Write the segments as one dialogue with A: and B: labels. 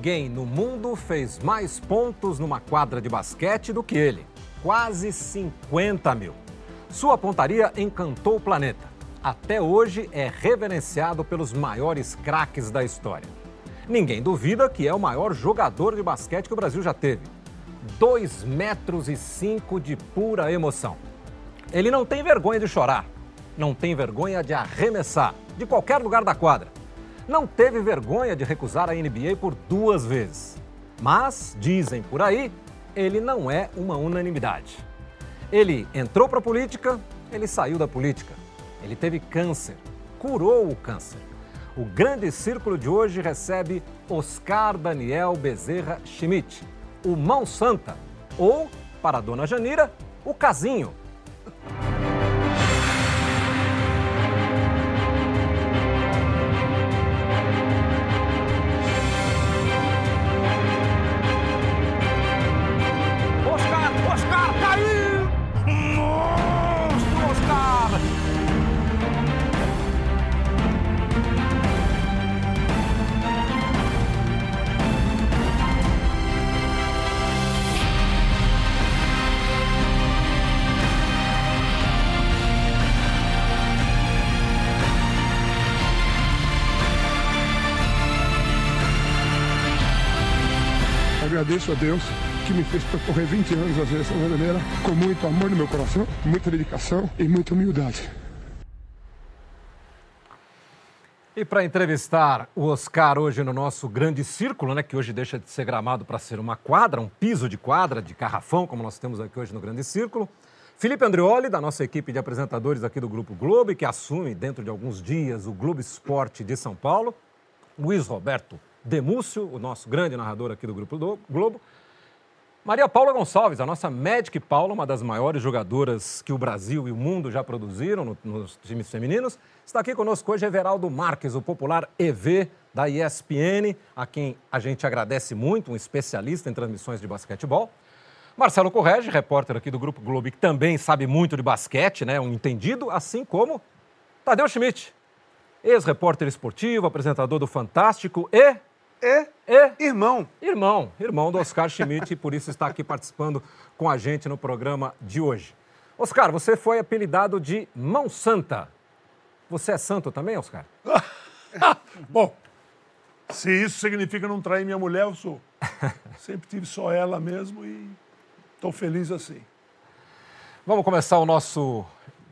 A: Ninguém no mundo fez mais pontos numa quadra de basquete do que ele. Quase 50 mil. Sua pontaria encantou o planeta. Até hoje é reverenciado pelos maiores craques da história. Ninguém duvida que é o maior jogador de basquete que o Brasil já teve. 2 metros e 5 de pura emoção. Ele não tem vergonha de chorar, não tem vergonha de arremessar, de qualquer lugar da quadra. Não teve vergonha de recusar a NBA por duas vezes. Mas, dizem por aí, ele não é uma unanimidade. Ele entrou para a política, ele saiu da política. Ele teve câncer, curou o câncer. O grande círculo de hoje recebe Oscar Daniel Bezerra Schmidt, o Mão Santa, ou, para a dona Janira, o Casinho.
B: Agradeço a Deus que me fez percorrer 20 anos a seleção brasileira com muito amor no meu coração, muita dedicação e muita humildade.
A: E para entrevistar o Oscar hoje no nosso grande círculo, né, que hoje deixa de ser gramado para ser uma quadra, um piso de quadra, de carrafão, como nós temos aqui hoje no grande círculo, Felipe Andrioli, da nossa equipe de apresentadores aqui do Grupo Globo, que assume dentro de alguns dias o Globo Esporte de São Paulo, Luiz Roberto Demúcio, o nosso grande narrador aqui do Grupo do Globo, Maria Paula Gonçalves, a nossa Magic Paula, uma das maiores jogadoras que o Brasil e o mundo já produziram no- nos times femininos, está aqui conosco hoje Everaldo Marques, o popular EV da ESPN, a quem a gente agradece muito, um especialista em transmissões de basquetebol. Marcelo Correge, repórter aqui do Grupo Globo, que também sabe muito de basquete, né, um entendido, assim como Tadeu Schmidt, ex-repórter esportivo, apresentador do Fantástico e
C: É
A: e
C: irmão.
A: Irmão, irmão do Oscar Schmidt, e por isso está aqui participando com a gente no programa de hoje. Oscar, você foi apelidado de Mão Santa. Você é santo também, Oscar?
D: Bom, se isso significa não trair minha mulher, eu sou. Sempre tive só ela mesmo e estou feliz assim.
A: Vamos começar o nosso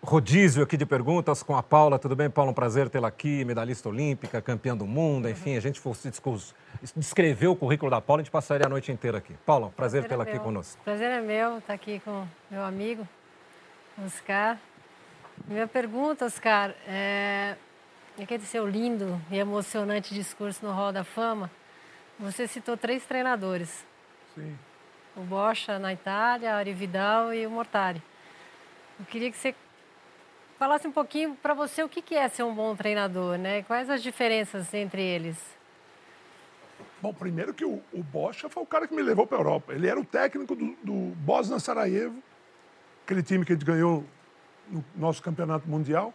A: rodízio aqui de perguntas com a Paula. Tudo bem, Paula? Um prazer tê-la aqui, medalhista olímpica, campeã do mundo, enfim, a gente fosse descrever o currículo da Paula, a gente passaria a noite inteira aqui. Paula, prazer tê-la aqui
E: meu.
A: conosco.
E: Prazer é meu estar aqui com meu amigo, Oscar. Minha pergunta, Oscar, é... aquele seu lindo e emocionante discurso no Hall da Fama, você citou três treinadores,
D: Sim.
E: o Bocha na Itália, o Ari Vidal e o Mortari. Eu queria que você falasse um pouquinho para você o que é ser um bom treinador, né? Quais as diferenças entre eles?
D: Bom, primeiro que o, o Bocha foi o cara que me levou para a Europa. Ele era o técnico do, do Bosna Sarajevo, aquele time que a gente ganhou no nosso campeonato mundial.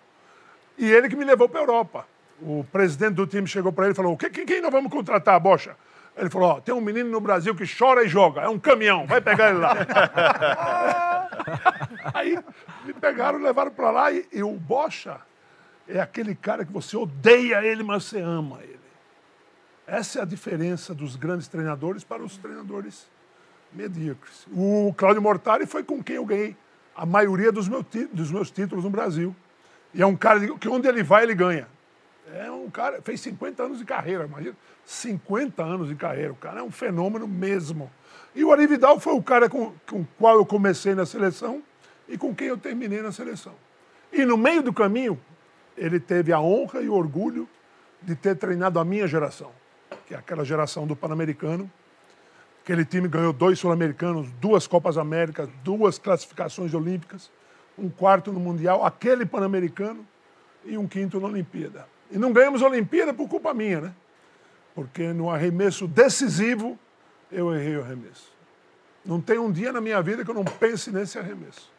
D: E ele que me levou para a Europa. O presidente do time chegou para ele e falou: "Que- quem, nós vamos contratar, Bocha? Ele falou: ó, tem um menino no Brasil que chora e joga, é um caminhão, vai pegar ele lá. Aí me pegaram, levaram para lá e, e o Bocha é aquele cara que você odeia ele, mas você ama ele. Essa é a diferença dos grandes treinadores para os treinadores medíocres. O Cláudio Mortari foi com quem eu ganhei a maioria dos, meu dos meus títulos no Brasil. E é um cara que onde ele vai, ele ganha. É um cara, fez 50 anos de carreira, imagina. 50 anos de carreira. O cara é um fenômeno mesmo. E o Ari Vidal foi o cara com, com o qual eu comecei na seleção e com quem eu terminei na seleção. E no meio do caminho, ele teve a honra e o orgulho de ter treinado a minha geração, que é aquela geração do Pan-Americano. Aquele time ganhou dois Sul-Americanos, duas Copas Américas, duas classificações olímpicas, um quarto no Mundial, aquele Pan-Americano e um quinto na Olimpíada. E não ganhamos a Olimpíada por culpa minha, né? Porque no arremesso decisivo, eu errei o arremesso. Não tem um dia na minha vida que eu não pense nesse arremesso.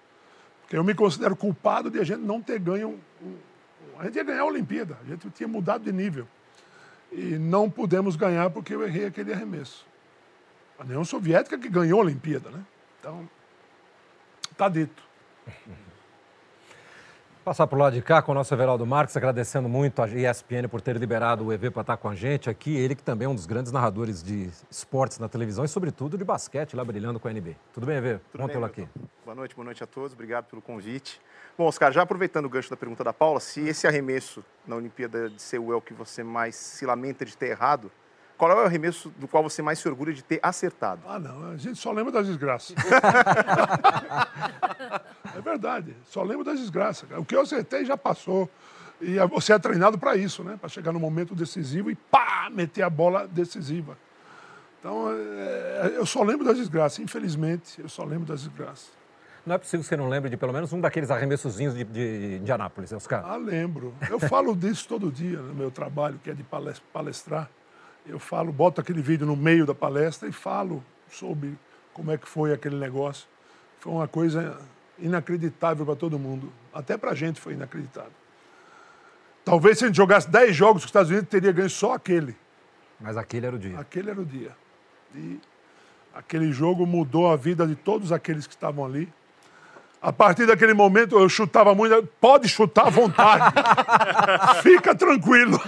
D: Porque eu me considero culpado de a gente não ter ganho. um- a gente ia ganhar a Olimpíada, a gente tinha mudado de nível. e não pudemos ganhar porque eu errei aquele arremesso. A União Soviética que ganhou a Olimpíada, né? Então, tá dito.
A: Passar por lá de cá com o nosso Everaldo Marques, agradecendo muito a ESPN por ter liberado o EV para estar com a gente aqui. Ele que também é um dos grandes narradores de esportes na televisão e, sobretudo, de basquete, lá brilhando com a NBA. Tudo bem, EV?
C: Tudo Bom
A: tê-lo aqui.
C: Boa noite, boa noite a todos. Obrigado pelo convite. Bom, Oscar, já aproveitando o gancho da pergunta da Paula, se esse arremesso na Olimpíada de Seul é o que você mais se lamenta de ter errado, qual é o arremesso do qual você mais se orgulha de ter acertado?
D: Ah, não. A gente só lembra das desgraças. é verdade. Só lembra das desgraças. O que eu acertei já passou. E você é treinado para isso, né? Para chegar no momento decisivo e pá, meter a bola decisiva. Então, é, eu só lembro das desgraças. Infelizmente, eu só lembro das desgraças.
A: Não é possível que você não lembre de pelo menos um daqueles arremessozinhos de, de Indianápolis, Oscar?
D: Ah, lembro. Eu falo disso todo dia no meu trabalho, que é de palestrar eu falo, boto aquele vídeo no meio da palestra e falo sobre como é que foi aquele negócio. Foi uma coisa inacreditável para todo mundo. Até para a gente foi inacreditável. Talvez se a gente jogasse 10 jogos com os Estados Unidos, teria ganho só aquele.
A: Mas aquele era o dia.
D: Aquele era o dia. E aquele jogo mudou a vida de todos aqueles que estavam ali. A partir daquele momento eu chutava muito. Pode chutar à vontade. Fica tranquilo.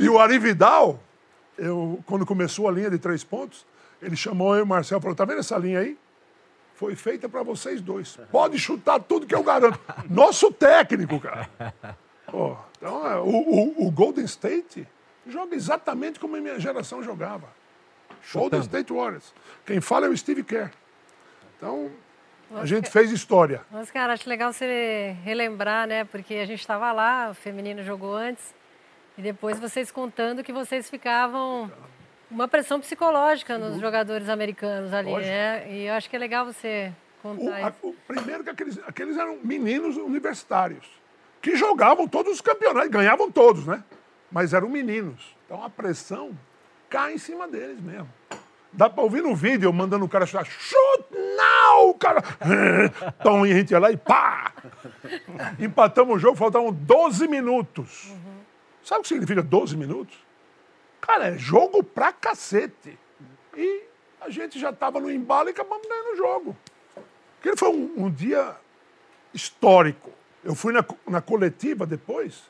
D: E o Ari Vidal, eu, quando começou a linha de três pontos, ele chamou eu e o Marcel e falou: tá vendo essa linha aí? Foi feita para vocês dois. Pode chutar tudo que eu garanto. Nosso técnico, cara. Oh, então, é, o, o, o, Golden State joga exatamente como a minha geração jogava. Chutando. Golden State Warriors. Quem fala é o Steve Kerr. Então, a gente fez história.
E: Mas, cara, acho legal você relembrar, né? Porque a gente estava lá, o feminino jogou antes. E depois vocês contando que vocês ficavam uma pressão psicológica nos jogadores americanos ali, Lógico. né? E eu acho que é legal você contar o,
D: a, o, primeiro que aqueles, aqueles eram meninos universitários que jogavam todos os campeonatos, ganhavam todos, né? Mas eram meninos. Então a pressão cai em cima deles mesmo. Dá para ouvir no vídeo eu mandando o cara chutar, shoot now, cara. Então a gente ia lá e pá! Empatamos o jogo, faltavam 12 minutos. Uhum. Sabe o que significa 12 minutos? Cara, é jogo pra cacete. E a gente já estava no embalo e acabamos ganhando o jogo. Aquele foi um, um, dia histórico. Eu fui na, na coletiva depois,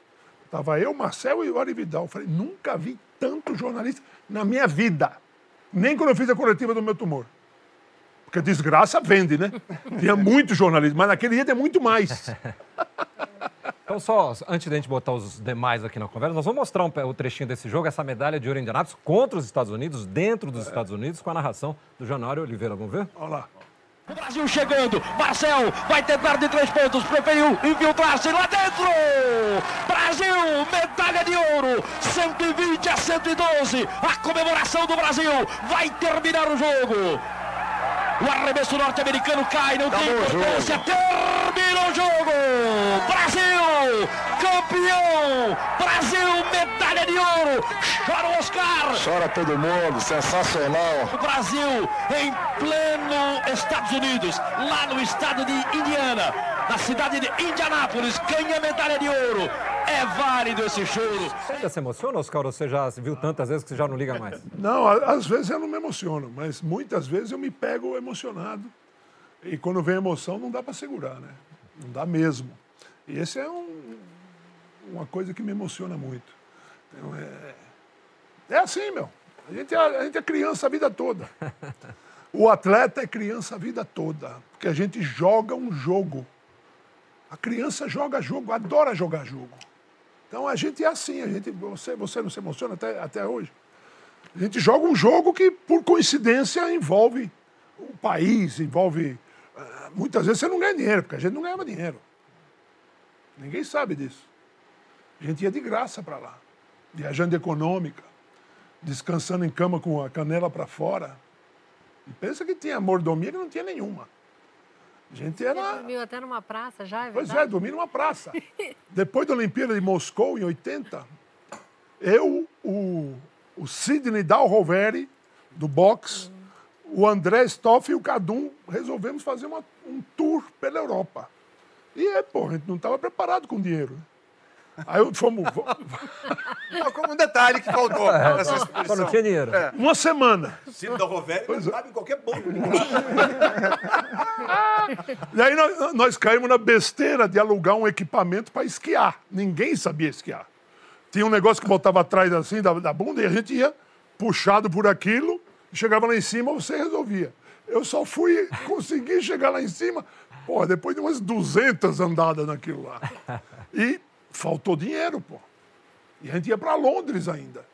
D: estava eu, Marcel e o Ari Vidal. Eu falei, nunca vi tanto jornalista na minha vida. Nem quando eu fiz a coletiva do meu tumor. Porque desgraça vende, né? Tinha muito jornalismo, mas naquele dia tem muito mais.
A: Então, só antes da gente botar os demais aqui na conversa, nós vamos mostrar um, o trechinho desse jogo, essa medalha de ouro em Indianápolis contra os Estados Unidos, dentro dos é. Estados Unidos, com a narração do Januário Oliveira. Vamos ver?
D: Olha lá.
F: O Brasil chegando, Marcel vai tentar de três pontos, preferiu infiltrar-se lá dentro. Brasil, medalha de ouro, 120 a 112. A comemoração do Brasil vai terminar o jogo. O arremesso norte-americano cai, não tem importância. Termina o jogo. Brasil, campeão. Brasil, medalha de ouro. Chora o Oscar.
G: Chora todo mundo, sensacional.
F: O Brasil em pleno Estados Unidos, lá no estado de Indiana, na cidade de Indianápolis, ganha medalha de ouro. É válido esse choro.
A: Você ainda se emociona, Oscar, ou você já viu tantas vezes que você já não liga mais?
D: Não, às vezes eu não me emociono, mas muitas vezes eu me pego emocionado. E quando vem emoção, não dá para segurar, né? Não dá mesmo. E esse é um, uma coisa que me emociona muito. Então, é, é assim, meu. A gente, é, a gente é criança a vida toda. O atleta é criança a vida toda, porque a gente joga um jogo. A criança joga jogo, adora jogar jogo. Então a gente é assim, a gente, você, você não se emociona até, até hoje. A gente joga um jogo que, por coincidência, envolve o país, envolve. Uh, muitas vezes você não ganha dinheiro, porque a gente não ganhava dinheiro. Ninguém sabe disso. A gente ia de graça para lá, viajando econômica, descansando em cama com a canela para fora. E pensa que tinha mordomia que não tinha nenhuma. A gente era.
E: Você dormiu até numa praça já, é
D: Pois é, dormi numa praça. Depois da Olimpíada de Moscou, em 80, eu, o, o Sidney Dalroveri, do boxe, uhum. o André Stoff e o Cadum resolvemos fazer uma, um tour pela Europa. E, pô, a gente não estava preparado com dinheiro. Aí eu- fomos.
H: Não, como um detalhe que faltou nessa
A: Só não
H: exposição.
A: tinha dinheiro.
D: Uma semana.
H: Ciro da Rovério não cabe em qualquer banco.
D: E aí nós, nós caímos na besteira de alugar um equipamento para esquiar. Ninguém sabia esquiar. Tinha um negócio que botava atrás assim da, da bunda e a gente ia puxado por aquilo, chegava lá em cima, você resolvia. Eu só fui conseguir chegar lá em cima, pô, depois de umas 200 andadas naquilo lá. E faltou dinheiro, pô. E a gente ia para Londres ainda.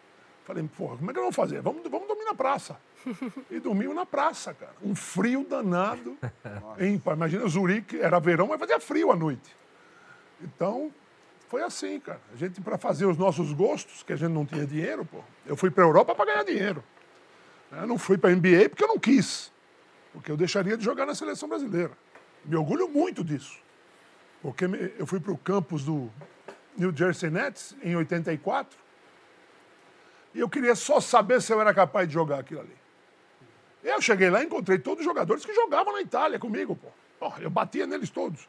D: Falei, porra, como é que nós vamos fazer? Vamos, vamos dormir na praça. E dormimos na praça, cara. Um frio danado. Pá, imagina, Zurique, era verão, mas fazia frio à noite. Então, foi assim, cara. A gente, para fazer os nossos gostos, que a gente não tinha dinheiro, pô, eu fui para Europa para ganhar dinheiro. Eu não fui para NBA porque eu não quis. Porque eu deixaria de jogar na seleção brasileira. Me orgulho muito disso. Porque eu fui para o campus do New Jersey Nets em 84 e eu queria só saber se eu era capaz de jogar aquilo ali. Eu cheguei lá e encontrei todos os jogadores que jogavam na Itália comigo, pô. Pô, eu batia neles todos.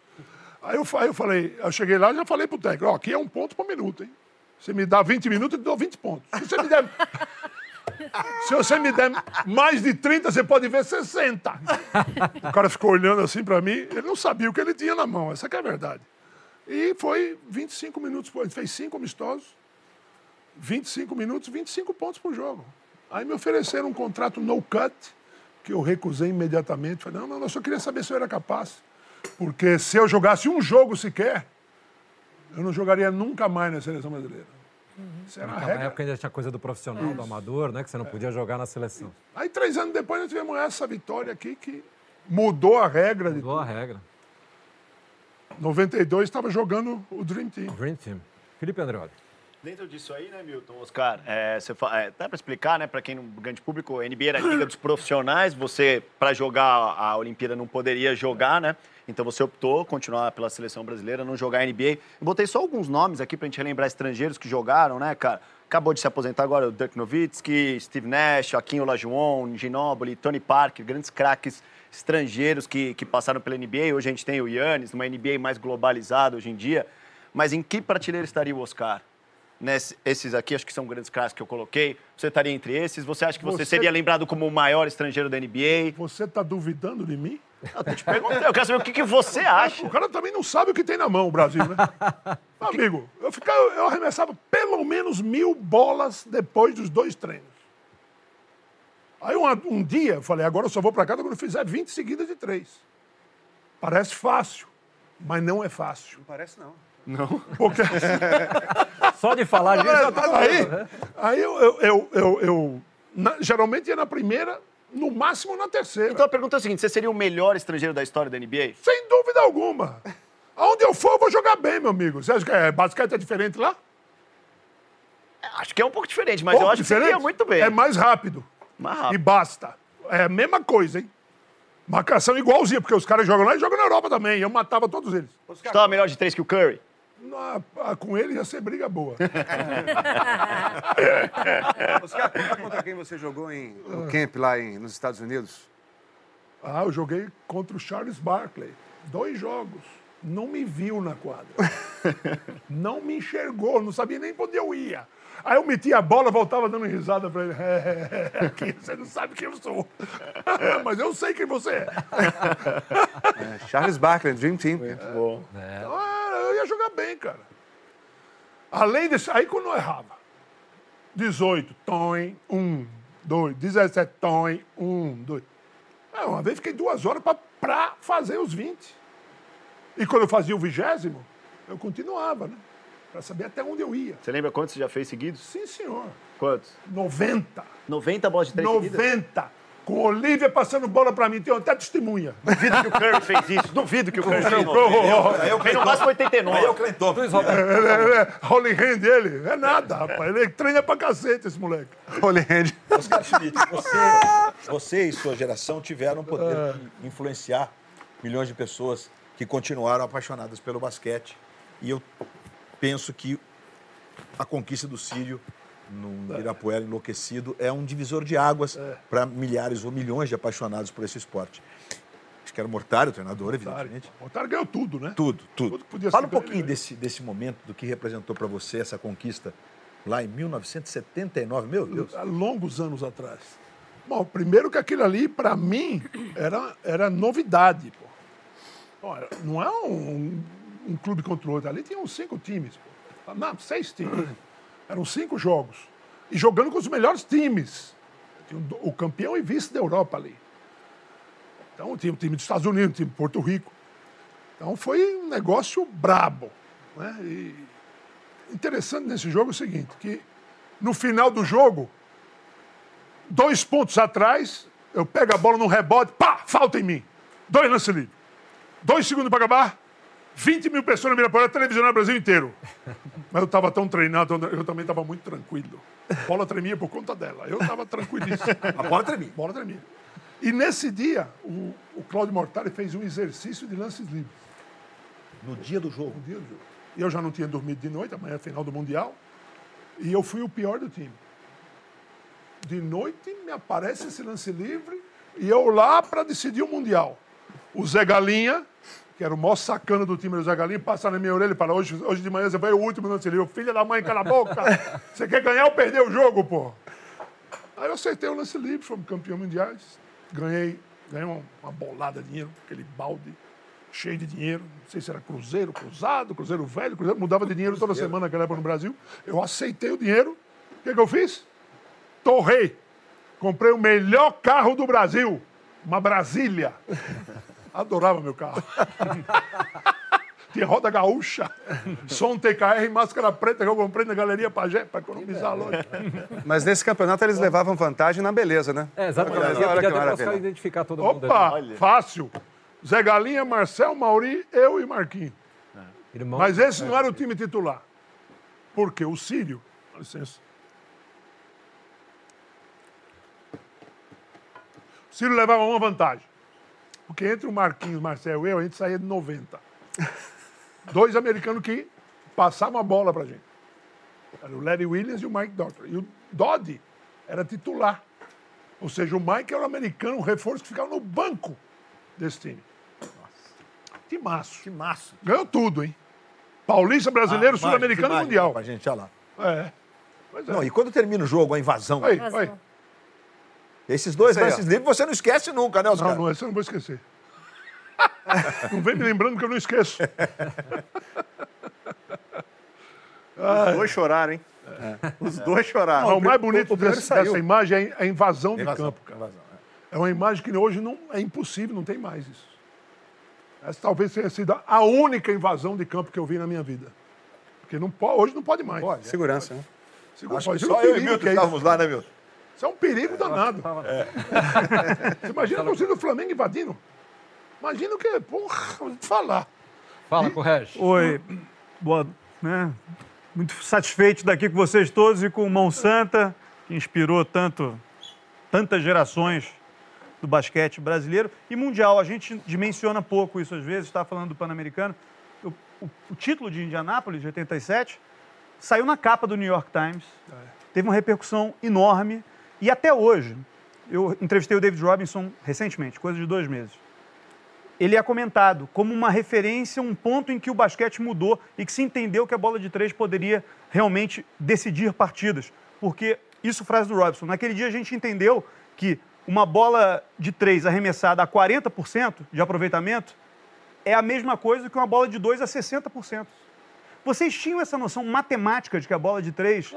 D: Aí eu, fa- eu falei, eu cheguei lá e já falei pro técnico, ó, aqui é um ponto por minuto, hein? Você me dá 20 minutos, eu te dou 20 pontos. Se você me der, se você me der mais de 30, você pode ver 60. O cara ficou olhando assim pra mim, ele não sabia o que ele tinha na mão, essa que é a verdade. E foi 25 minutos, gente fez cinco amistosos, 25 minutos, 25 pontos por jogo. Aí me ofereceram um contrato no cut, que eu recusei imediatamente. Falei, não, não, eu só queria saber se eu era capaz. Porque se eu jogasse um jogo sequer, eu não jogaria nunca mais na seleção brasileira. Isso era a
A: Naquela
D: regra.
A: época ainda tinha coisa do profissional, do amador, né? Que você não podia jogar na seleção.
D: Aí, três anos depois, nós tivemos essa vitória aqui que mudou a regra de
A: Mudou a regra.
D: 92 estava jogando o Dream Team.
A: Dream Team. Felipe Andreoli.
I: Dentro disso aí, né, Milton, Oscar, é, você fa- é, dá para explicar, né, para quem não grande público, a NBA era a liga dos profissionais, você, para jogar a Olimpíada, não poderia jogar, né? Então você optou continuar pela seleção brasileira, não jogar NBA. Eu botei só alguns nomes aqui pra gente relembrar estrangeiros que jogaram, né, cara? Acabou de se aposentar agora o Dirk Nowitzki, Steve Nash, Joaquim Olajuwon, Ginobili, Tony Parker, grandes craques estrangeiros que, que passaram pela NBA. Hoje a gente tem o Yannis, numa NBA mais globalizada hoje em dia. Mas em que prateleira estaria o Oscar? Nesse, esses aqui, acho que são grandes craques que eu coloquei. Você estaria entre esses? Você acha que você,
D: Você-
I: seria lembrado como o maior estrangeiro da NBA?
D: Você está duvidando de mim?
I: Eu tô te perguntando, eu quero saber o que, que você acha.
D: O cara também não sabe o que tem na mão, o Brasil, né? Amigo, eu, ficava, eu arremessava pelo menos mil bolas depois dos dois treinos. Aí um, um dia eu falei, agora eu só vou para casa quando eu fizer 20 seguidas de três. Parece fácil, mas não é fácil.
H: Não parece, não.
D: Porque
A: Só de falar disso, eu tô
D: aí, aí eu, eu, eu, eu- eu- na- geralmente ia na primeira, no máximo na terceira.
I: Então a pergunta é a seguinte: você seria o melhor estrangeiro da história da NBA?
D: Sem dúvida alguma. Aonde eu for, eu vou jogar bem, meu amigo. Você acha que é, basquete é diferente lá?
I: Acho que é um pouco diferente, mas eu
D: Pouco
I: acho que seria muito bem.
D: É mais rápido.
I: Mais
D: E
I: rápido.
D: basta. É a mesma coisa, hein? Marcação igualzinha, porque os caras jogam lá e jogam na Europa também. Eu matava todos eles.
I: Você estava melhor de três que o Curry?
D: Na- ah, com ele ia ser briga boa.
H: Oscar, conta contra quem você jogou em, no camp lá em, nos Estados Unidos.
D: Ah, eu joguei contra o Charles Barkley. Dois jogos. Não me viu na quadra. Não me enxergou, não sabia nem onde eu ia. Aí eu metia a bola, voltava dando risada pra ele. É, é, é, aqui você não sabe quem eu sou. Mas eu sei quem você é.
H: É, Charles Barkley, Dream Team.
I: Bom.
D: Ah, eu ia jogar bem, cara. Além disso, aí quando eu errava. 18, tom, 1, 2. 17, tom, 1, 2. Ah, uma vez fiquei duas horas pra, pra fazer os 20. E quando eu fazia o vigésimo, eu continuava, né? Pra saber até onde eu ia.
I: Você lembra quantos você já fez seguidos?
D: Sim, senhor.
I: Quantos?
D: 90.
I: 90 bolas de três seguidas?
D: 90. Com Olivia passando bola pra mim. Tem até testemunha.
I: Duvido que o Curry fez isso. Duvido que o Curry fez
D: Não,
I: isso.
D: não,
H: Aí eu
I: Fez no máximo 89.
H: Aí eu Cleiton.
D: Ele é, é, Holy Hand dele? É nada, rapaz. Ele treina pra cacete, esse moleque.
H: Holy Hand.
J: Oscar Schmidt, você, você e sua geração tiveram o poder de influenciar milhões de pessoas que continuaram apaixonadas pelo basquete. E eu penso que a conquista do Sírio no Irapuera enlouquecido é um divisor de águas para milhares ou milhões de apaixonados por esse esporte. que era o Mortário, o treinador, evidentemente.
D: O Mortário ganhou tudo, né?
J: Tudo, tudo.
D: Tudo
J: Fala um pouquinho desse, desse momento, do que representou para você essa conquista lá em 1979. Meu Deus.
D: há longos anos atrás. Bom, primeiro que aquilo ali, para mim, era, era novidade. Pô. Olha, não é um, um clube contra o outro. Ali tinham cinco times. Pô. Não, seis times. Eram cinco jogos. E jogando com os melhores times. O campeão e vice da Europa ali. Então tinha o time dos Estados Unidos, o time de Porto Rico. Então foi um negócio brabo. Né? E interessante nesse jogo é o seguinte, que no final do jogo, dois pontos atrás, eu pego a bola num rebote, pá, falta em mim. Dois lances livres. Dois segundos para acabar, 20 mil pessoas na Miraporã, televisionando o Brasil inteiro. Mas eu estava tão treinado, eu também estava muito tranquilo. A bola tremia por conta dela. Eu estava tranquilíssimo.
J: A bola tremia.
D: A bola tremia. E nesse dia, o, o Cláudio Mortari fez um exercício de lances livres.
J: No dia do jogo?
D: No dia do jogo. E eu já não tinha dormido de noite, amanhã é a final do Mundial. E eu fui o pior do time. De noite me aparece esse lance livre e eu lá para decidir o Mundial. O Zé Galinha, que era o maior sacana do time do Zé Galinha, passa na minha orelha e fala: hoje, hoje de manhã você vai o último lance livre. Filha da mãe, cala a boca! Você quer ganhar ou perder o jogo, pô? Aí eu acertei o lance livre, fomos campeão mundiais. Ganhei, ganhei uma, uma bolada de dinheiro, aquele balde cheio de dinheiro. Não sei se era cruzeiro, cruzado, cruzeiro velho, cruzeiro mudava de dinheiro toda semana naquela época no Brasil. Eu aceitei o dinheiro. O que, que eu fiz? Torrei. Comprei o melhor carro do Brasil, uma Brasília. Adorava meu carro. Tinha roda gaúcha, som TKR e máscara preta que eu comprei na Galeria Pajé para economizar longe.
H: Mas nesse campeonato eles levavam vantagem na beleza, né?
A: É, exatamente.
H: Olha, olha que
A: até
H: maravilha.
A: identificar todo mundo.
D: Opa,
A: ali.
D: fácil. Zé Galinha, Marcel, Mauri, eu e Marquinhos.
A: Irmão-
D: Mas esse não era o time titular. Por quê? O Sírio, dá licença. O Sírio levava uma vantagem. Porque entre o Marquinhos, Marcel e eu, a gente saía de 90. Dois americanos que passavam a bola pra gente. Era o Larry Williams e o Mike Doctor. E o Doddy era titular. Ou seja, o Mike era o americano, um reforço que ficava no banco desse time. Timaço.
J: Timaço.
D: Ganhou tudo, hein? Paulista, brasileiro,
J: Ah,
D: sul-americano e mundial.
J: Pra gente, olha lá.
D: É. Pois é.
J: Não, e quando termina o jogo, a invasão,
D: Aí, aí.
J: Esses dois
D: aí,
J: lances livres você não esquece nunca, né,
D: Não,
J: Oscar?
D: não, esse eu não vou esquecer. não vem me lembrando que eu não esqueço.
C: Os dois choraram, hein? Os dois choraram.
D: Não, o mais bonito
C: o saiu.
D: dessa imagem é a invasão de
C: Invasão,
D: campo, cara. É uma imagem que hoje não, é impossível, não tem mais isso. Essa talvez tenha sido a única invasão de campo que eu vi na minha vida. Porque não pode, hoje não pode mais. Pode,
H: Segurança, né?
D: Segura,
J: Acho
D: pode.
J: que
D: Isso é um
J: só eu e Milton
D: que é
J: estávamos lá, né, Milton?
D: Isso é um perigo danado. Você imagina a torcida do Flamengo invadindo? Imagina o que. Porra, vou te falar.
A: Fala com o Regis.
K: Oi, boa, né? Muito satisfeito daqui com vocês todos e com o Mão Santa, que inspirou tanto, tantas gerações do basquete brasileiro e mundial. A gente dimensiona pouco isso às vezes, está falando do Pan-Americano. O, o- o título de Indianápolis, de 87, saiu na capa do New York Times, teve uma repercussão enorme e até hoje, eu entrevistei o David Robinson recentemente, coisa de dois meses ele é comentado como uma referência, um ponto em que o basquete mudou e que se entendeu que a bola de três poderia realmente decidir partidas. Porque, isso frase do Robson, naquele dia a gente entendeu que uma bola de três arremessada a 40% de aproveitamento é a mesma coisa que uma bola de dois a 60%. Vocês tinham essa noção matemática de que a bola de três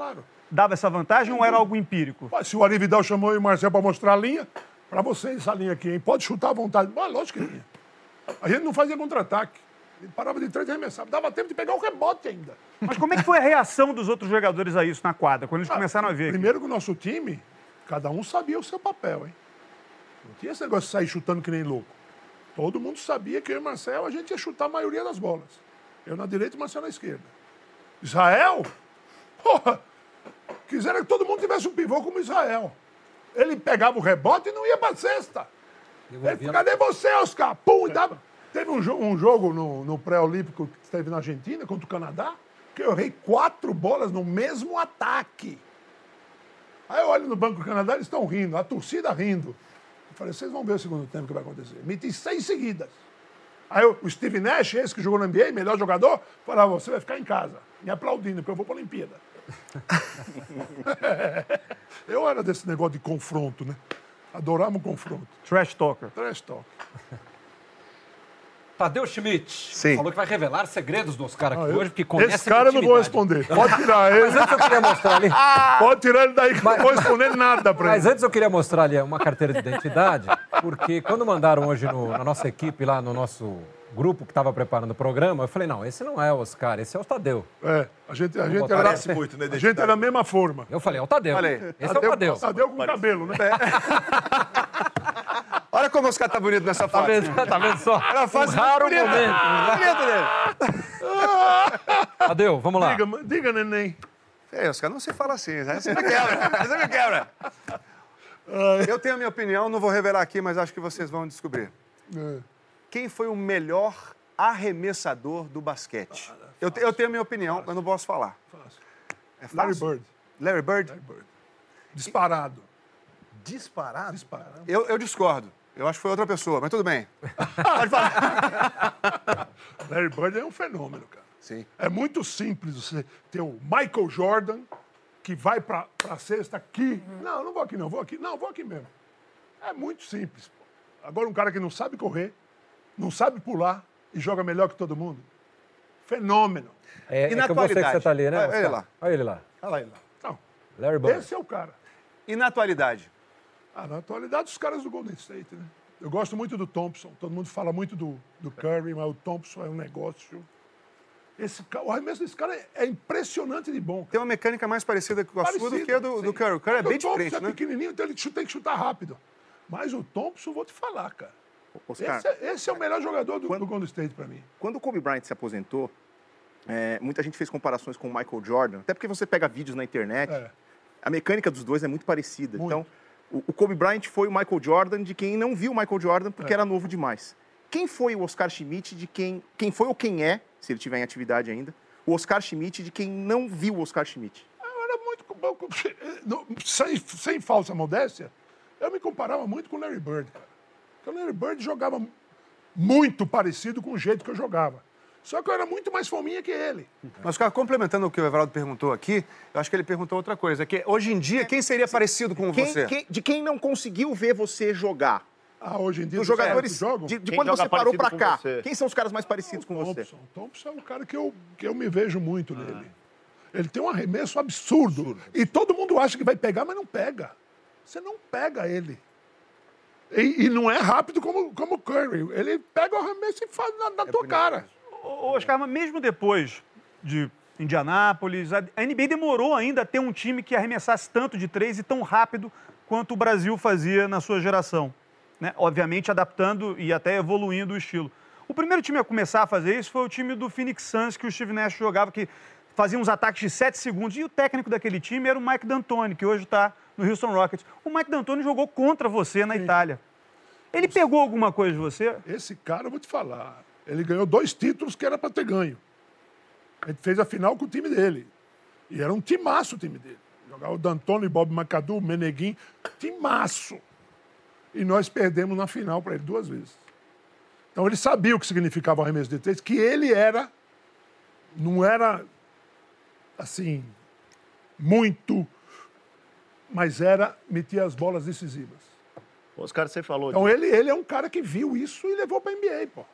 K: dava essa vantagem ou era algo empírico?
D: Se o Ari Vidal chamou eu e o Marcel para mostrar a linha, para vocês essa linha aqui, hein? Pode chutar à vontade. Mas lógico que tinha. A gente não fazia contra-ataque. Ele parava de trás e arremessava. Dava tempo de pegar o rebote ainda.
K: Mas como é que foi a reação dos outros jogadores a isso na quadra, quando eles começaram a ver? aqui?
D: Primeiro que o nosso time, cada um sabia o seu papel, hein? Não tinha esse negócio de sair chutando que nem louco. Todo mundo sabia que eu e o Marcel, a gente ia chutar a maioria das bolas. Eu na direita e o Marcel na esquerda. Israel? Porra! Quiseram que todo mundo tivesse um pivô como Israel. Ele pegava o rebote e não ia pra cesta. Ele, cadê você, Oscar? Pum, dava. Teve um, jo- um jogo no, no pré-olímpico que teve na Argentina contra o Canadá, que eu errei quatro bolas no mesmo ataque. Aí eu olho no Banco do Canadá, eles estão rindo, a torcida rindo. Eu falei, vocês vão ver o segundo tempo que vai acontecer. Meti seis seguidas. Aí o Steve Nash, esse que jogou no NBA, melhor jogador, falava, você vai ficar em casa, me aplaudindo, porque eu vou para a Olimpíada. eu era desse negócio de confronto, né? Adorava um confronto.
K: Trash talker.
D: Trash talk.
A: Tadeu Schmidt
H: Sim.
A: falou que vai revelar segredos do Oscar aqui
D: Ah, eu-
A: hoje, porque conhece
D: Esse cara eu não vou responder. Pode tirar ele.
A: Mas antes eu queria mostrar ali.
D: Pode tirar ele daí que eu não vou responder nada pra
A: Mas
D: ele.
A: antes eu queria mostrar ali uma carteira de identidade, porque quando mandaram hoje no- na nossa equipe, lá no nosso grupo que estava preparando o programa, eu falei, não, esse não é o Oscar, esse é o Tadeu.
D: É, a gente, a gente era,
A: parece
J: muito, né,
D: a gente era da mesma forma.
A: Eu falei, é o Tadeu.
H: Aí.
A: Esse é o Tadeu.
D: Tadeu com cabelo, né?
H: Olha como os caras tá bonito nessa
A: Tá
H: foto.
A: vendo, tá vendo só?
H: Era
A: Um
H: fase
A: raro
H: bonita.
A: momento.
H: Bonito dele.
A: Tadeu, vamos lá.
D: Diga, diga, neném.
H: É, os caras não se falam assim, né? Você me quebra, você me quebra. Eu tenho a minha opinião, não vou revelar aqui, mas acho que vocês vão descobrir.
D: É.
H: Quem foi o melhor arremessador do basquete? Eu, te- eu tenho a minha opinião, mas não posso falar. É
D: Larry
H: fácil?
D: Bird.
H: Larry Bird?
D: Larry Bird. Disparado.
J: Disparado?
D: Disparado.
H: Eu, eu discordo. Eu acho que foi outra pessoa, mas tudo bem. Pode falar.
D: Larry Bird é um fenômeno, cara.
H: Sim.
D: É muito simples você ter o Michael Jordan, que vai pra, pra cesta aqui. Não, não vou aqui não, vou aqui. Não, vou aqui mesmo. É muito simples. Agora um cara que não sabe correr, não sabe pular e joga melhor que todo mundo. Fenômeno.
A: É,
H: E
A: é
H: na
A: que você que
H: atualidade?
A: você tá ali, né?
H: Olha ele lá.
A: Olha ele lá.
D: Olha lá, ele lá. Não,
A: Larry Bird.
D: esse é o cara.
H: E na atualidade?
D: Ah, na atualidade, os caras do Golden State, né? Eu gosto muito do Thompson. Todo mundo fala muito do, do Curry, mas o Thompson é um negócio. Esse, o arremesso desse cara é, é impressionante de bom.
H: Tem uma mecânica mais parecida com a sua do que a do, do Curry. O Curry é bem
D: o Thompson
H: diferente,
D: é
H: né?
D: pequenininho, então ele tem que chutar rápido. Mas o Thompson, vou te falar, cara.
C: Oscar,
D: Esse é, esse é o melhor jogador do,
C: Quando-
D: do Golden State pra mim.
C: quando o Kobe Bryant se aposentou, é, muita gente fez comparações com o Michael Jordan, até porque você pega vídeos na internet,
D: É.
C: a mecânica dos dois é muito parecida.
D: Muito.
C: Então, o, o Kobe Bryant foi o Michael Jordan de quem não viu o Michael Jordan
D: É.
C: porque era novo demais. Quem foi o Oscar Schmidt de quem. Quem foi ou quem é, se ele tiver em atividade ainda, o Oscar Schmidt de quem não viu o Oscar Schmidt?
D: Eu era muito. Sem, sem falsa modéstia, eu me comparava muito com o Larry Bird, cara. Porque o Larry Bird jogava muito parecido com o jeito que eu jogava. Só que eu era muito mais fominha que ele.
H: Mas, cara, complementando o que o Everaldo perguntou aqui, eu acho que ele perguntou outra coisa. Que hoje em dia, quem seria parecido com
C: Quem-
H: você?
C: quem- de quem não conseguiu ver você jogar?
D: Ah, hoje em dia
C: Dos jogadores.
D: jogam.
C: De, de quando
I: joga
C: você parou pra cá?
I: você?
C: Quem são os caras mais parecidos com você?
D: Thompson. Thompson é um cara que eu, que eu me vejo muito nele. Ele tem um arremesso absurdo. E todo mundo acha que vai pegar, mas não pega. Você não pega ele. E, e não é rápido como, como o Curry. Ele pega o arremesso e faz na, na tua cara.
K: Ô, Oscar, mas mesmo depois de Indianápolis, a a NBA demorou ainda a ter um time que arremessasse tanto de três e tão rápido quanto o Brasil fazia na sua geração. Né? Obviamente adaptando e até evoluindo o estilo. O primeiro time a começar a fazer isso foi o time do Phoenix Suns, que o Steve Nash jogava, que fazia uns ataques de 7 segundos. E o técnico daquele time era o Mike D'Antoni, que hoje está no Houston Rockets. O Mike D'Antoni jogou contra você na Itália. Ele pegou alguma coisa de você?
D: Esse cara, eu vou te falar. Ele ganhou dois títulos que era para ter ganho. Ele fez a final com o time dele. E era um timaço o time dele. Jogava o D'Antoni, Bob McAdoo, Meneguin. Timaço. E nós perdemos na final para ele duas vezes. Então ele sabia o que significava o arremesso de três, que ele era. Não era. Assim. Muito. Mas era meter as bolas decisivas.
I: Oscar, você falou.
D: Então ele, ele é um cara que viu isso e levou para NBA, pô.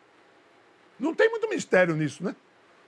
D: Não tem muito mistério nisso, né?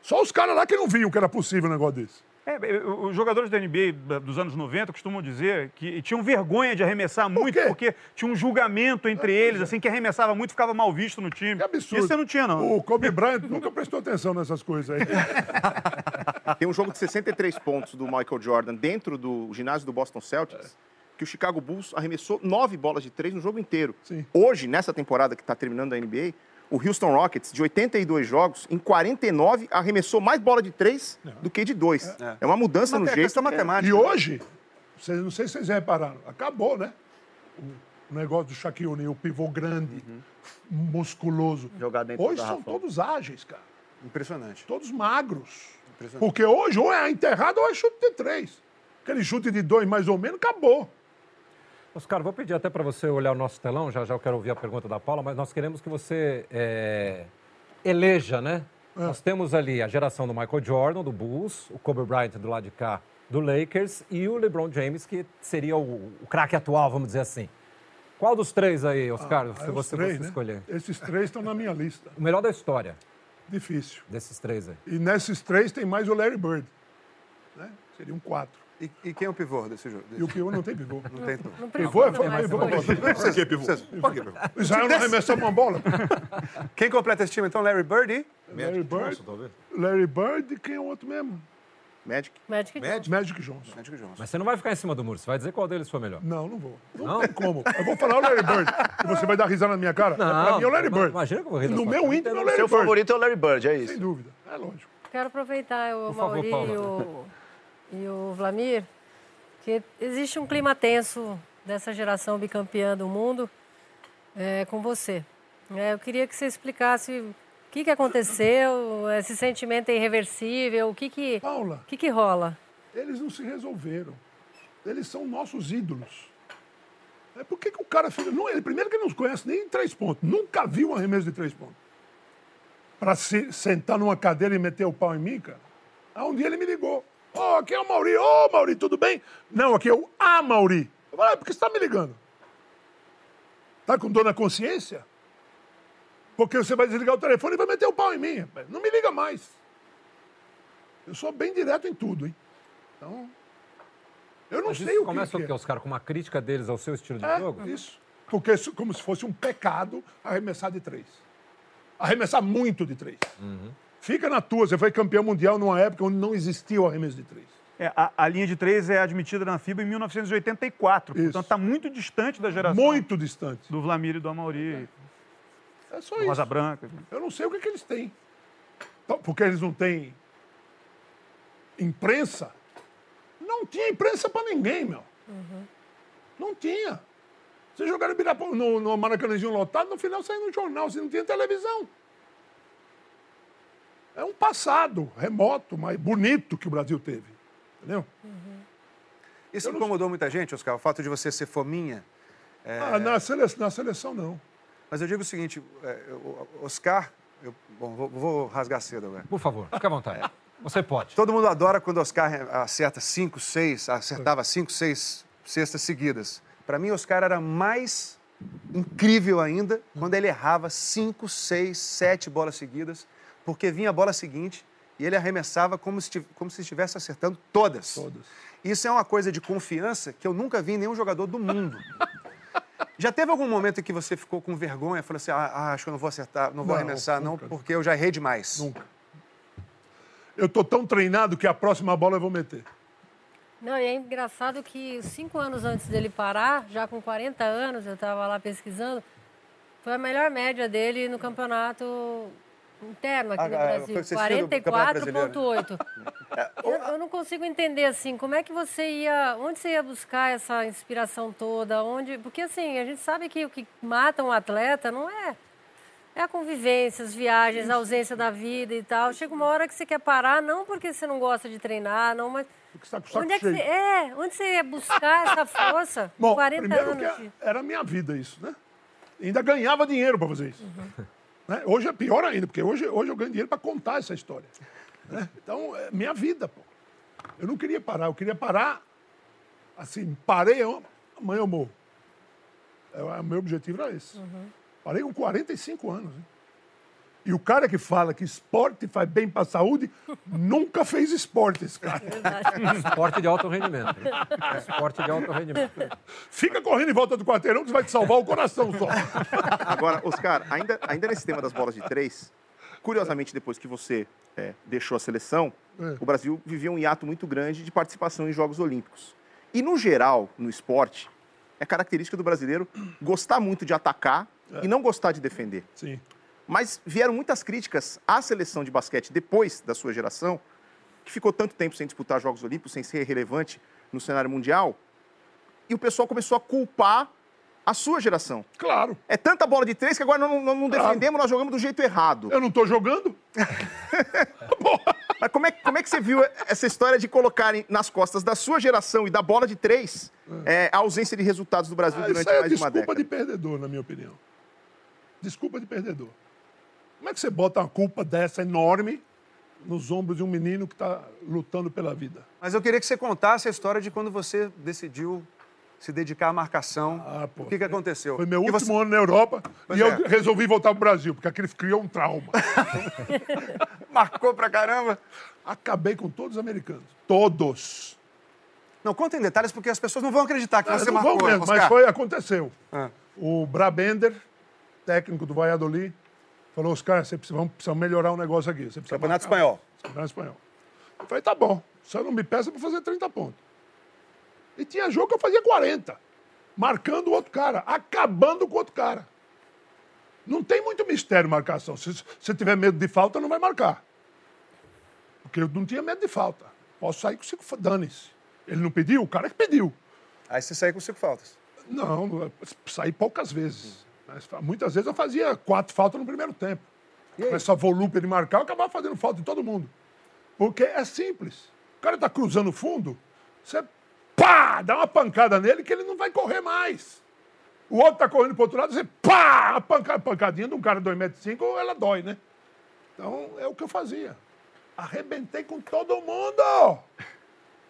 D: Só os caras lá que não viam que era possível um negócio desse.
K: É, os jogadores da NBA dos anos 90 costumam dizer que tinham vergonha de arremessar muito,
D: quê?
K: porque tinha um julgamento entre eles, assim, que arremessava muito ficava mal visto no time.
D: Que absurdo.
K: Isso você não tinha, não.
D: O Kobe Bryant nunca prestou atenção nessas coisas aí.
C: Tem um jogo de 63 pontos do Michael Jordan dentro do ginásio do Boston Celtics, que o Chicago Bulls arremessou nove bolas de três no jogo inteiro.
D: Sim.
C: Hoje, nessa temporada que está terminando a NBA, o Houston Rockets, de 82 jogos, em 49 arremessou mais bola de três do que de dois. É, uma mudança no jeito. é-
H: matemática.
D: E hoje, vocês, não sei se vocês repararam, acabou, né? O negócio do Shaquille O'Neal, o pivô grande, musculoso.
I: Jogar dentro
D: Hoje são todos ágeis, cara.
H: Impressionante.
D: Todos magros. Porque hoje ou é enterrado ou é chute de três. Aquele chute de dois mais ou menos, acabou.
A: Oscar, vou pedir até para você olhar o nosso telão, já já eu quero ouvir a pergunta da Paula, mas nós queremos que você é, eleja, né? Nós temos ali a geração do Michael Jordan, do Bulls, o Kobe Bryant do lado de cá, do Lakers, e o LeBron James, que seria o, o craque atual, vamos dizer assim. Qual dos três aí, Oscar,
D: Ah,
A: se
D: é
A: você,
D: três,
A: você
D: né?
A: escolher?
D: Esses três estão na minha lista.
A: O melhor da história
D: Difícil.
A: desses três aí.
D: E nesses três tem mais o Larry Bird. Né? Seriam quatro.
H: E, e quem é o pivô desse jogo?
D: E o pivô não tem pivô.
H: Não tem, então.
E: Não
D: Pivô é, pivô é
E: hoje.
H: Por que pivô? Por que pivô?
D: Israel não arremessou uma bola.
H: Quem completa esse time, então? Larry Bird e?
D: Larry Bird. Larry Bird e quem é o outro mesmo?
C: Magic.
E: Magic
J: Magic?
D: Magic Johnson.
H: Magic Johnson.
A: Mas você não vai ficar em cima do muro, você vai dizer qual deles foi melhor.
D: Não, não vou. Não,
A: Não?
D: tem como. Eu vou falar o Larry Bird. E você vai dar risada na minha cara? pra mim é o Larry Bird.
A: Imagina que eu vou rir da
D: No meu íntimo é o
I: O
D: Larry
I: seu
D: Bird.
I: favorito é o Larry Bird, é isso.
D: Sem dúvida. É lógico.
E: Quero aproveitar o Mauri e o, e o Vlamir, que existe um clima tenso dessa geração bicampeã do mundo é, com você. É, eu queria que você explicasse o que, que aconteceu, esse sentimento é irreversível, o que, que,
D: Paula,
E: o que, que rola?
D: eles não se resolveram. Eles são nossos ídolos. É por que, que o cara fica. Não, ele, primeiro que ele não conhece nem três pontos. Nunca viu um arremesso de três pontos. Para se sentar numa cadeira e meter o pau em mim, cara. Aí um dia ele me ligou. Ô, aqui é o Mauri. Ô, Mauri, tudo bem? Não, aqui é o A Mauri. Eu falei, ah, por que você está me ligando? Tá com dor na consciência? Porque você vai desligar o telefone e vai meter o pau em mim. Não me liga mais. Eu sou bem direto em tudo, hein? Então, eu não
A: Mas
D: sei o que,
A: começa o quê. Oscar? Com uma crítica deles ao seu estilo de
D: É,
A: jogo?
D: isso. Porque isso, como se fosse um pecado arremessar de três. Arremessar muito de três.
A: Uhum.
D: Fica na tua. Você foi campeão mundial numa época onde não existia o arremesso de três.
K: É, a, a linha de três é admitida na FIBA em 1984.
D: Isso.
K: Portanto, está muito distante da geração
D: Muito distante.
K: do Vlamir e do Amauri,
D: É só
K: do Rosa
D: isso.
K: Branca.
D: Eu não sei o que, que eles têm. Então, Porque eles não têm imprensa. Não tinha imprensa para ninguém, meu. Não tinha. Você jogaram no, no Maracanãzinho lotado, no final saiu no jornal, você não tinha televisão. É um passado remoto, mas bonito que o Brasil teve. Entendeu?
H: Isso incomodou muita gente, Oscar, o fato de você ser fominha. É,
D: Ah, na, seleção, na seleção, não.
H: Mas eu digo o seguinte, é, Oscar... eu- bom, vou, vou rasgar cedo agora.
A: Por favor, fique à vontade. Você pode.
H: Todo mundo adora quando o Oscar acerta cinco, seis, acertava cinco, seis cestas seguidas. Para mim, Oscar era mais incrível ainda quando ele errava cinco, seis, sete bolas seguidas, porque vinha a bola seguinte e ele arremessava como se, como se estivesse acertando todas.
D: Todas.
H: Isso é uma coisa de confiança que eu nunca vi em nenhum jogador do mundo. Já teve algum momento em que você ficou com vergonha, falou assim, ah, ah, acho que eu não vou acertar, não vou
D: Não,
H: arremessar, não,
D: nunca.
H: porque eu já errei demais.
D: Nunca. Eu tô tão treinado que a próxima bola eu vou meter.
E: Não, e é engraçado que cinco anos antes dele parar, já com 40 anos, eu estava lá pesquisando, foi a melhor média dele no campeonato interno aqui
H: Ah,
E: no
H: ah,
E: Brasil.
H: do Campeonato Brasileiro,
E: 44,8. Eu, eu não consigo entender, assim, como é que você ia... Onde você ia buscar essa inspiração toda? Onde... Porque, assim, a gente sabe que o que mata um atleta não é... É a convivência, as viagens, a ausência da vida e tal. Chega uma hora que você quer parar, não porque você não gosta de treinar, não, mas...
D: Porque você tá
E: Onde é que você, é, onde você ia buscar essa força?
D: Bom,
E: 40
D: primeiro
E: anos.
D: era a minha vida isso, né? Ainda ganhava dinheiro para fazer isso. Né? Hoje é pior ainda, porque hoje, hoje eu ganho dinheiro para contar essa história. né? Então, é minha vida, pô. Eu não queria parar, eu queria parar assim, parei, amanhã eu morro. É, o meu objetivo era esse. Parei com 45 anos. hein? E o cara que fala que esporte faz bem para a saúde, nunca fez esporte, esse cara.
A: Esporte de alto rendimento. Esporte de alto rendimento.
D: Fica correndo em volta do quarteirão que você vai te salvar o coração só.
C: Agora, Oscar, ainda, ainda nesse tema das bolas de três, curiosamente, depois que você é, deixou a seleção,
D: É.
C: o Brasil vivia um hiato muito grande de participação em Jogos Olímpicos. E, no geral, no esporte, é característica do brasileiro gostar muito de atacar e não gostar de defender.
D: Sim.
C: Mas vieram muitas críticas à seleção de basquete depois da sua geração, que ficou tanto tempo sem disputar Jogos Olímpicos, sem ser relevante no cenário mundial, e o pessoal começou a culpar a sua geração.
D: Claro.
C: É tanta bola de três que agora não, não- não
D: Claro.
C: defendemos, nós jogamos do jeito errado.
D: Eu não tô jogando?
C: Mas como é, como é que você viu essa história de colocarem nas costas da sua geração e da bola de três é, a ausência de resultados do Brasil
D: Ah,
C: durante
D: é
C: mais de uma
D: desculpa
C: década?
D: de perdedor, na minha opinião. Desculpa de perdedor. Como é que você bota uma culpa dessa enorme nos ombros de um menino que está lutando pela vida?
H: Mas eu queria que você contasse a história de quando você decidiu se dedicar à marcação. o que, que aconteceu?
D: Ah, Foi meu
H: Que
D: último
H: você-
D: ano na Europa
H: Pois
D: e
H: é.
D: eu resolvi voltar pro Brasil, porque aquele criou um trauma.
H: Marcou pra caramba.
D: Acabei com todos os americanos. Todos.
H: Não, conta em detalhes, porque as pessoas não vão acreditar que
D: Ah,
H: você
D: não
H: marcou,
D: vão mesmo, mas foi, aconteceu.
H: Ah.
D: O Brabender, técnico do Valladolid, falou, Oscar, você precisa, vamos, precisamos melhorar um negócio aqui. Você precisa
H: Campeonato
D: marcar."
H: Espanhol.
D: Campeonato Espanhol. Eu falei, tá bom, só não me peça para fazer 30 pontos. E tinha jogo que eu fazia 40, marcando o outro cara, acabando com o outro cara. Não tem muito mistério marcação. Se você tiver medo de falta, não vai marcar. Porque eu não tinha medo de falta. Posso sair com cinco, dane-se. Ele não pediu, o cara que pediu.
H: Aí você saiu com cinco faltas.
D: Não, saí poucas vezes. Mas muitas vezes eu fazia quatro faltas no primeiro tempo. Com essa volúpia de marcar, eu acabava fazendo falta em todo mundo. Porque é simples. O cara tá cruzando o fundo, você pá, dá uma pancada nele que ele não vai correr mais. O outro tá correndo pro outro lado, você pá, a pancada, pancadinha de um cara de 2,5m, ela dói, né? Então é o que eu fazia. Arrebentei com todo mundo!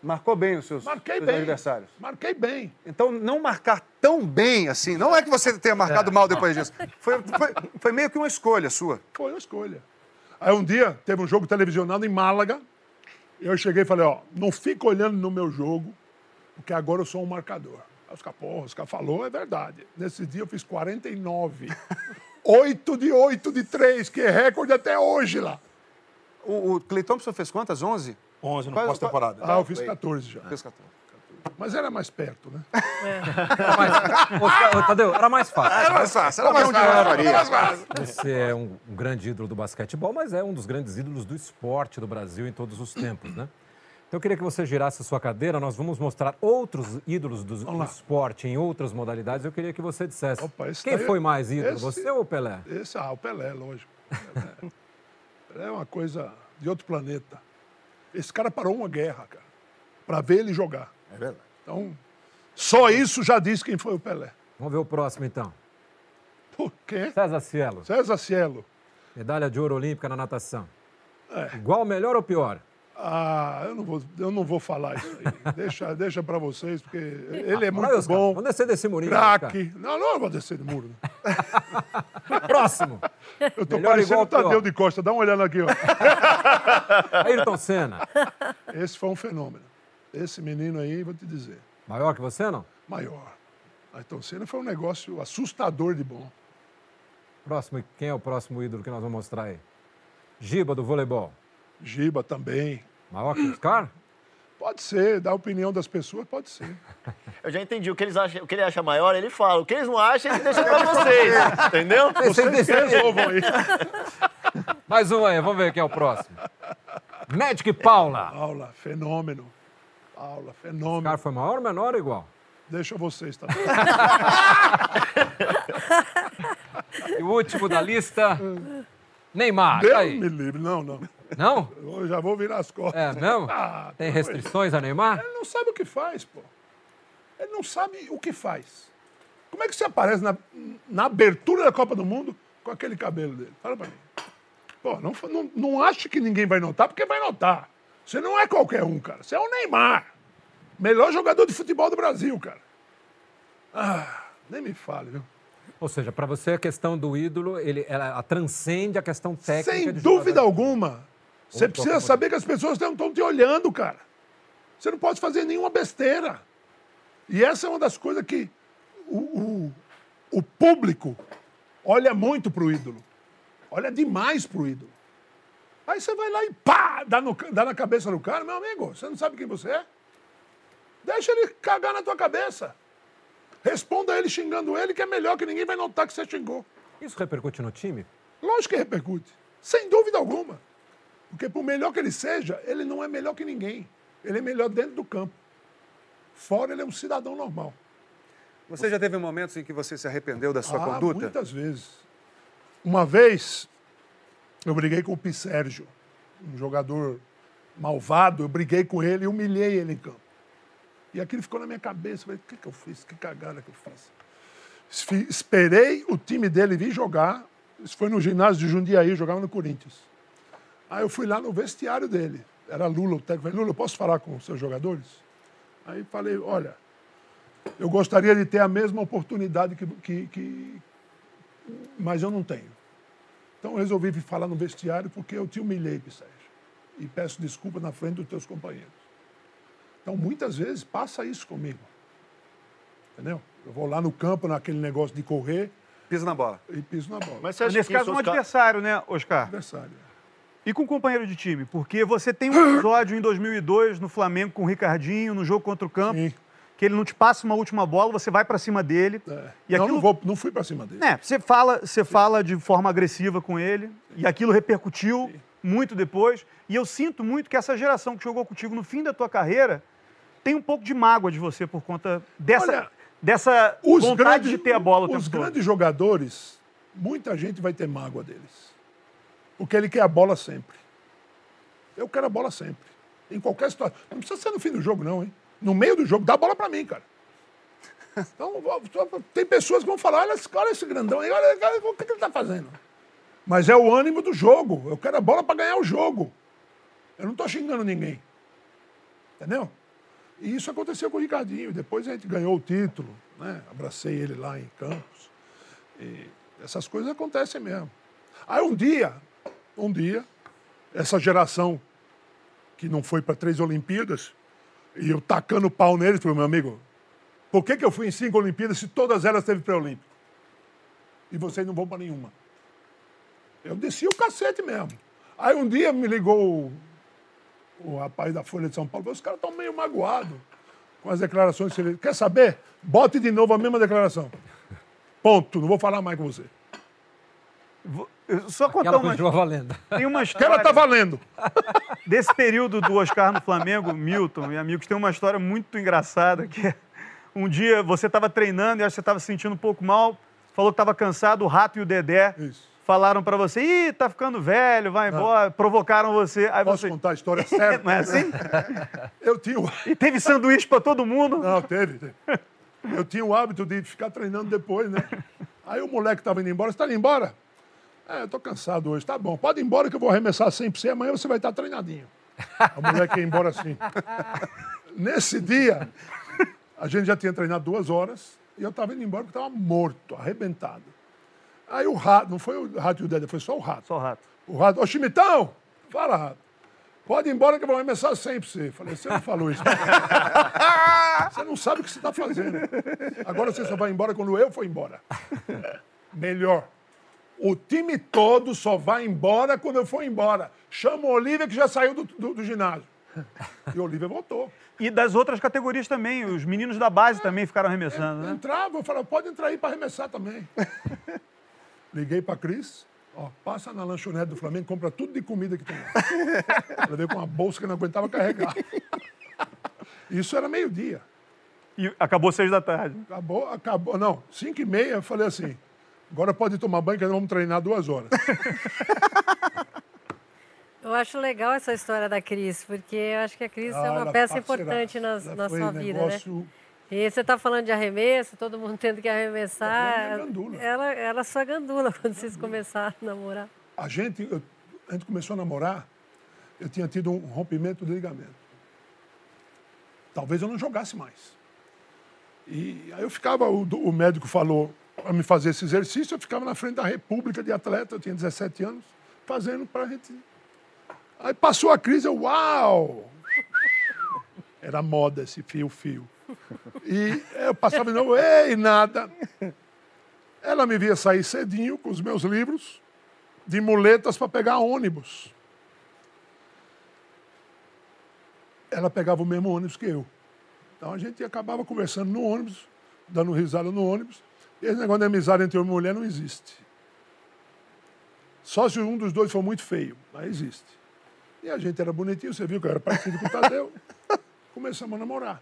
H: Marcou bem os seus,
D: Marquei
H: seus
D: bem.
H: adversários.
D: Marquei bem.
H: Então, não marcar tão bem assim, não é que você tenha marcado mal depois disso. Foi, foi- foi meio que uma escolha sua.
D: Foi uma escolha. Aí um dia teve um jogo televisionado em Málaga. Eu cheguei e falei, ó, não fica olhando no meu jogo, porque agora eu sou um marcador. Aí os caras, porra, os caras falou, é verdade. Nesse dia eu fiz 49. 8 de 8 de 3, que é recorde até hoje lá.
H: O, o Clay Thompson fez quantas? 11?
J: 11 no
H: Qual-
J: pós-temporada.
D: Ah, eu fiz 14 já.
H: Fez 14.
D: Mas era mais perto, né?
A: Ô, ô, Tadeu, era mais fácil.
H: Era mais fácil, era mais fácil, era mais fácil.
A: Você é um, um grande ídolo do basquetebol, mas é um dos grandes ídolos do esporte do Brasil em todos os tempos, né? Então eu queria que você girasse a sua cadeira, nós vamos mostrar outros ídolos do, do esporte em outras modalidades. Eu queria que você dissesse.
D: esse
A: Quem
D: daí-
A: foi mais ídolo,
D: esse-
A: você ou o Pelé?
D: Esse, ah, o Pelé, lógico. Pelé. Pelé é uma coisa de outro planeta. Esse cara parou uma guerra, cara, pra ver ele jogar.
J: É verdade.
D: Então, só isso já diz quem foi o Pelé.
A: Vamos ver o próximo, então.
D: Por quê?
A: César Cielo.
D: César Cielo.
A: Medalha de ouro olímpica na natação.
D: É.
A: Igual, melhor ou pior?
D: Ah, eu não vou, eu não vou falar isso aí. deixa, deixa para vocês, porque ele é
A: Vai,
D: muito
A: Oscar,
D: bom.
A: Vamos descer desse murinho.
D: Craque. Não, não, eu vou descer de muro. não.
A: Próximo.
D: Eu tô
A: Melhor
D: parecendo o Tadeu
A: pior.
D: de Costa. Dá uma olhada aqui, ó.
A: Ayrton Senna.
D: Esse foi um fenômeno. Esse menino aí, vou te dizer,
A: Maior que você, não?
D: maior. Ayrton Senna foi um negócio assustador de bom.
A: Próximo, quem é o próximo ídolo que nós vamos mostrar aí? Giba do voleibol.
D: Giba também.
A: Maior que o Oscar?
D: Pode ser, da opinião das pessoas, pode ser.
I: Eu já entendi. O que, eles acham, o que ele acha maior, ele fala. O que eles não acham, ele deixa pra vocês. Entendeu?
D: Vocês resolvam aí.
A: Mais um aí, vamos ver quem é o próximo. Magic Paula.
D: Paula, fenômeno. Paula, fenômeno.
A: Oscar foi maior, menor ou igual?
D: Deixa vocês também.
A: E o último da lista, Neymar.
D: Deus
A: tá aí.
D: me livre. Não, não.
A: Não?
D: Eu já vou virar as costas.
A: É mesmo?
D: Ah,
A: Tem
D: pelo amor de
A: restrições a Neymar?
D: Ele não sabe o que faz, pô. Ele não sabe o que faz. Como é que você aparece na, na abertura da Copa do Mundo com aquele cabelo dele? Fala pra mim. Pô, não, não, não ache que ninguém vai notar, porque vai notar. Você não é qualquer um, cara. Você é o Neymar. Melhor jogador de futebol do Brasil, cara. Ah, nem me fale, viu?
A: Ou seja, para você a questão do ídolo, ele, ela transcende a questão técnica
D: Sem dúvida
A: jogador.
D: alguma. Você
A: Ou
D: precisa saber que as pessoas estão te olhando, cara. Você não pode fazer nenhuma besteira. E essa é uma das coisas que o, o, o público olha muito pro ídolo. Olha demais pro ídolo. Aí você vai lá e pá, dá, no, dá na cabeça do cara, meu amigo, você não sabe quem você é? Deixa ele cagar na tua cabeça. Responda ele xingando ele, que é melhor que ninguém vai notar que você xingou.
A: Isso repercute no time?
D: Lógico que repercute. Sem dúvida alguma. Porque por melhor que ele seja, ele não é melhor que ninguém. Ele é melhor dentro do campo. Fora, ele é um cidadão normal.
H: Você já teve momentos em que você se arrependeu da sua
D: ah,
H: conduta?
D: muitas vezes. Uma vez, eu briguei com o Pi Sérgio, um jogador malvado, eu briguei com ele e humilhei ele em campo. E aquilo ficou na minha cabeça. Eu Falei, o que, que eu fiz? Que cagada que eu fiz? Esperei o time dele vir jogar. Isso foi no ginásio de Jundiaí, jogava no Corinthians. Aí eu fui lá no vestiário dele. Era Lula, o técnico. Falei, Lula, eu posso falar com os seus jogadores? Aí falei, olha, eu gostaria de ter a mesma oportunidade que, que, que- mas eu não tenho. Então eu resolvi vir falar no vestiário porque eu te humilhei, Sérgio. E peço desculpa na frente dos teus companheiros. Então muitas vezes passa isso comigo. Entendeu? Eu vou lá no campo, naquele negócio de correr.
H: Pisa na bola.
D: E piso na bola.
I: Mas você acha
K: Nesse
I: que
K: caso,
I: isso,
K: um
I: Oscar-
K: adversário, né, Oscar?
D: Adversário.
K: E com um companheiro de time, porque você tem um episódio em 2002 no Flamengo com o Ricardinho, no jogo contra o Campo,
D: Sim.
K: Que ele não te passa uma última bola, você vai pra cima dele.
D: É.
K: E
D: não,
K: aquilo-
D: não, vou, não fui pra cima dele.
K: É, você fala, você fala de forma agressiva com ele, e aquilo repercutiu muito depois. E eu sinto muito que essa geração que jogou contigo no fim da tua carreira tem um pouco de mágoa de você por conta dessa,
D: Olha,
K: dessa vontade
D: grandes,
K: de ter a bola o
D: Os
K: tempo todo.
D: grandes jogadores, muita gente vai ter mágoa deles. Porque ele quer a bola sempre. Eu quero a bola sempre. Em qualquer situação. Não precisa ser no fim do jogo, não, hein? No meio do jogo, dá a bola pra mim, cara. Então, tem pessoas que vão falar: olha, olha esse grandão aí, olha, olha o que ele tá fazendo. Mas é o ânimo do jogo. Eu quero a bola pra ganhar o jogo. Eu não tô xingando ninguém. Entendeu? E isso aconteceu com o Ricardinho. Depois a gente ganhou o título, né? Abracei ele lá em Campos. E essas coisas acontecem mesmo. Aí um dia, um dia, essa geração que não foi para três Olimpíadas, e eu tacando pau nele, falei, meu amigo, por que, que eu fui em cinco Olimpíadas se todas elas teve pré-olímpico? E vocês não vão para nenhuma. Eu desci o cacete mesmo. Aí um dia me ligou o, o rapaz da Folha de São Paulo, os caras estão meio magoados com as declarações. Quer saber? Bote de novo a mesma declaração. Ponto. Não vou falar mais com você.
K: Só contar
A: Aquela
K: uma,
A: continua valendo.
K: tem uma
D: Que ela
K: história
D: tá valendo.
K: desse período do Oscar no Flamengo, Milton e amigos, tem uma história muito engraçada que é, um dia você estava treinando e acho que você estava se sentindo um pouco mal, falou que estava cansado, o Rato e o Dedé
D: Isso.
K: falaram para você, ih, tá ficando velho, vai embora, provocaram você. Aí
D: Posso
K: você,
D: contar a história certa?
K: não é assim?
D: Eu tinha, o-
K: E teve sanduíche para todo mundo.
D: não, teve, teve. Eu tinha o hábito de ficar treinando depois, né? Aí o moleque estava indo embora. Você está indo embora? É, eu tô cansado hoje. Tá bom, pode ir embora que eu vou arremessar 100 pra você. Amanhã você vai estar treinadinho. O moleque ia embora assim. Nesse dia, a gente já tinha treinado duas horas e eu estava indo embora porque estava morto, arrebentado. Aí o rato, não foi o rato e o Dedé, foi só o rato.
K: Só o rato.
D: O rato, ô Chimitão, fala, rato. Pode ir embora que eu vou arremessar 100 pra você. Falei, você não falou isso. você não sabe o que você está fazendo. Agora você só vai embora quando eu for embora. Melhor. O time todo só vai embora quando eu for embora. Chama o Olívia que já saiu do, do- do ginásio. E o Olívia voltou.
K: E das outras categorias também, os meninos da base também ficaram arremessando, né?
D: Entrava, eu falava, pode entrar aí para arremessar também. Liguei para Cris, ó, passa na lanchonete do Flamengo, compra tudo de comida que tem. Ela veio com uma bolsa que não aguentava carregar. Isso era meio-dia.
K: E acabou seis da tarde.
D: Acabou, acabou. Não, cinco e meia, eu falei assim, agora pode tomar banho que nós vamos treinar duas horas.
E: Eu acho legal essa história da Cris, porque eu acho que a Cris é
D: Ah,
E: uma
D: ela
E: peça importante na,
D: Ela
E: na sua vida, né? E você está falando de arremesso, todo mundo tendo que
D: Ela é
E: arremessar.
D: gandula.
E: Ela era sua gandula quando vocês começaram a namorar.
D: A gente, eu- a gente começou a namorar, eu tinha tido um rompimento de ligamento. Talvez eu não jogasse mais. E aí eu ficava, o, o médico falou para me fazer esse exercício, eu ficava na frente da República de atleta, eu tinha 17 anos, fazendo para a gente. Aí passou a crise, eu, uau! Era moda esse fio-fio. E eu passava de novo, ei, nada. Ela me via sair cedinho com os meus livros, de muletas para pegar ônibus. Ela pegava o mesmo ônibus que eu. Então a gente acabava conversando no ônibus, dando risada no ônibus. E esse negócio de amizade entre homem e mulher não existe. Só se um dos dois for muito feio, mas existe. E a gente era bonitinho, você viu que eu era parecido com o Tadeu. Começamos a namorar.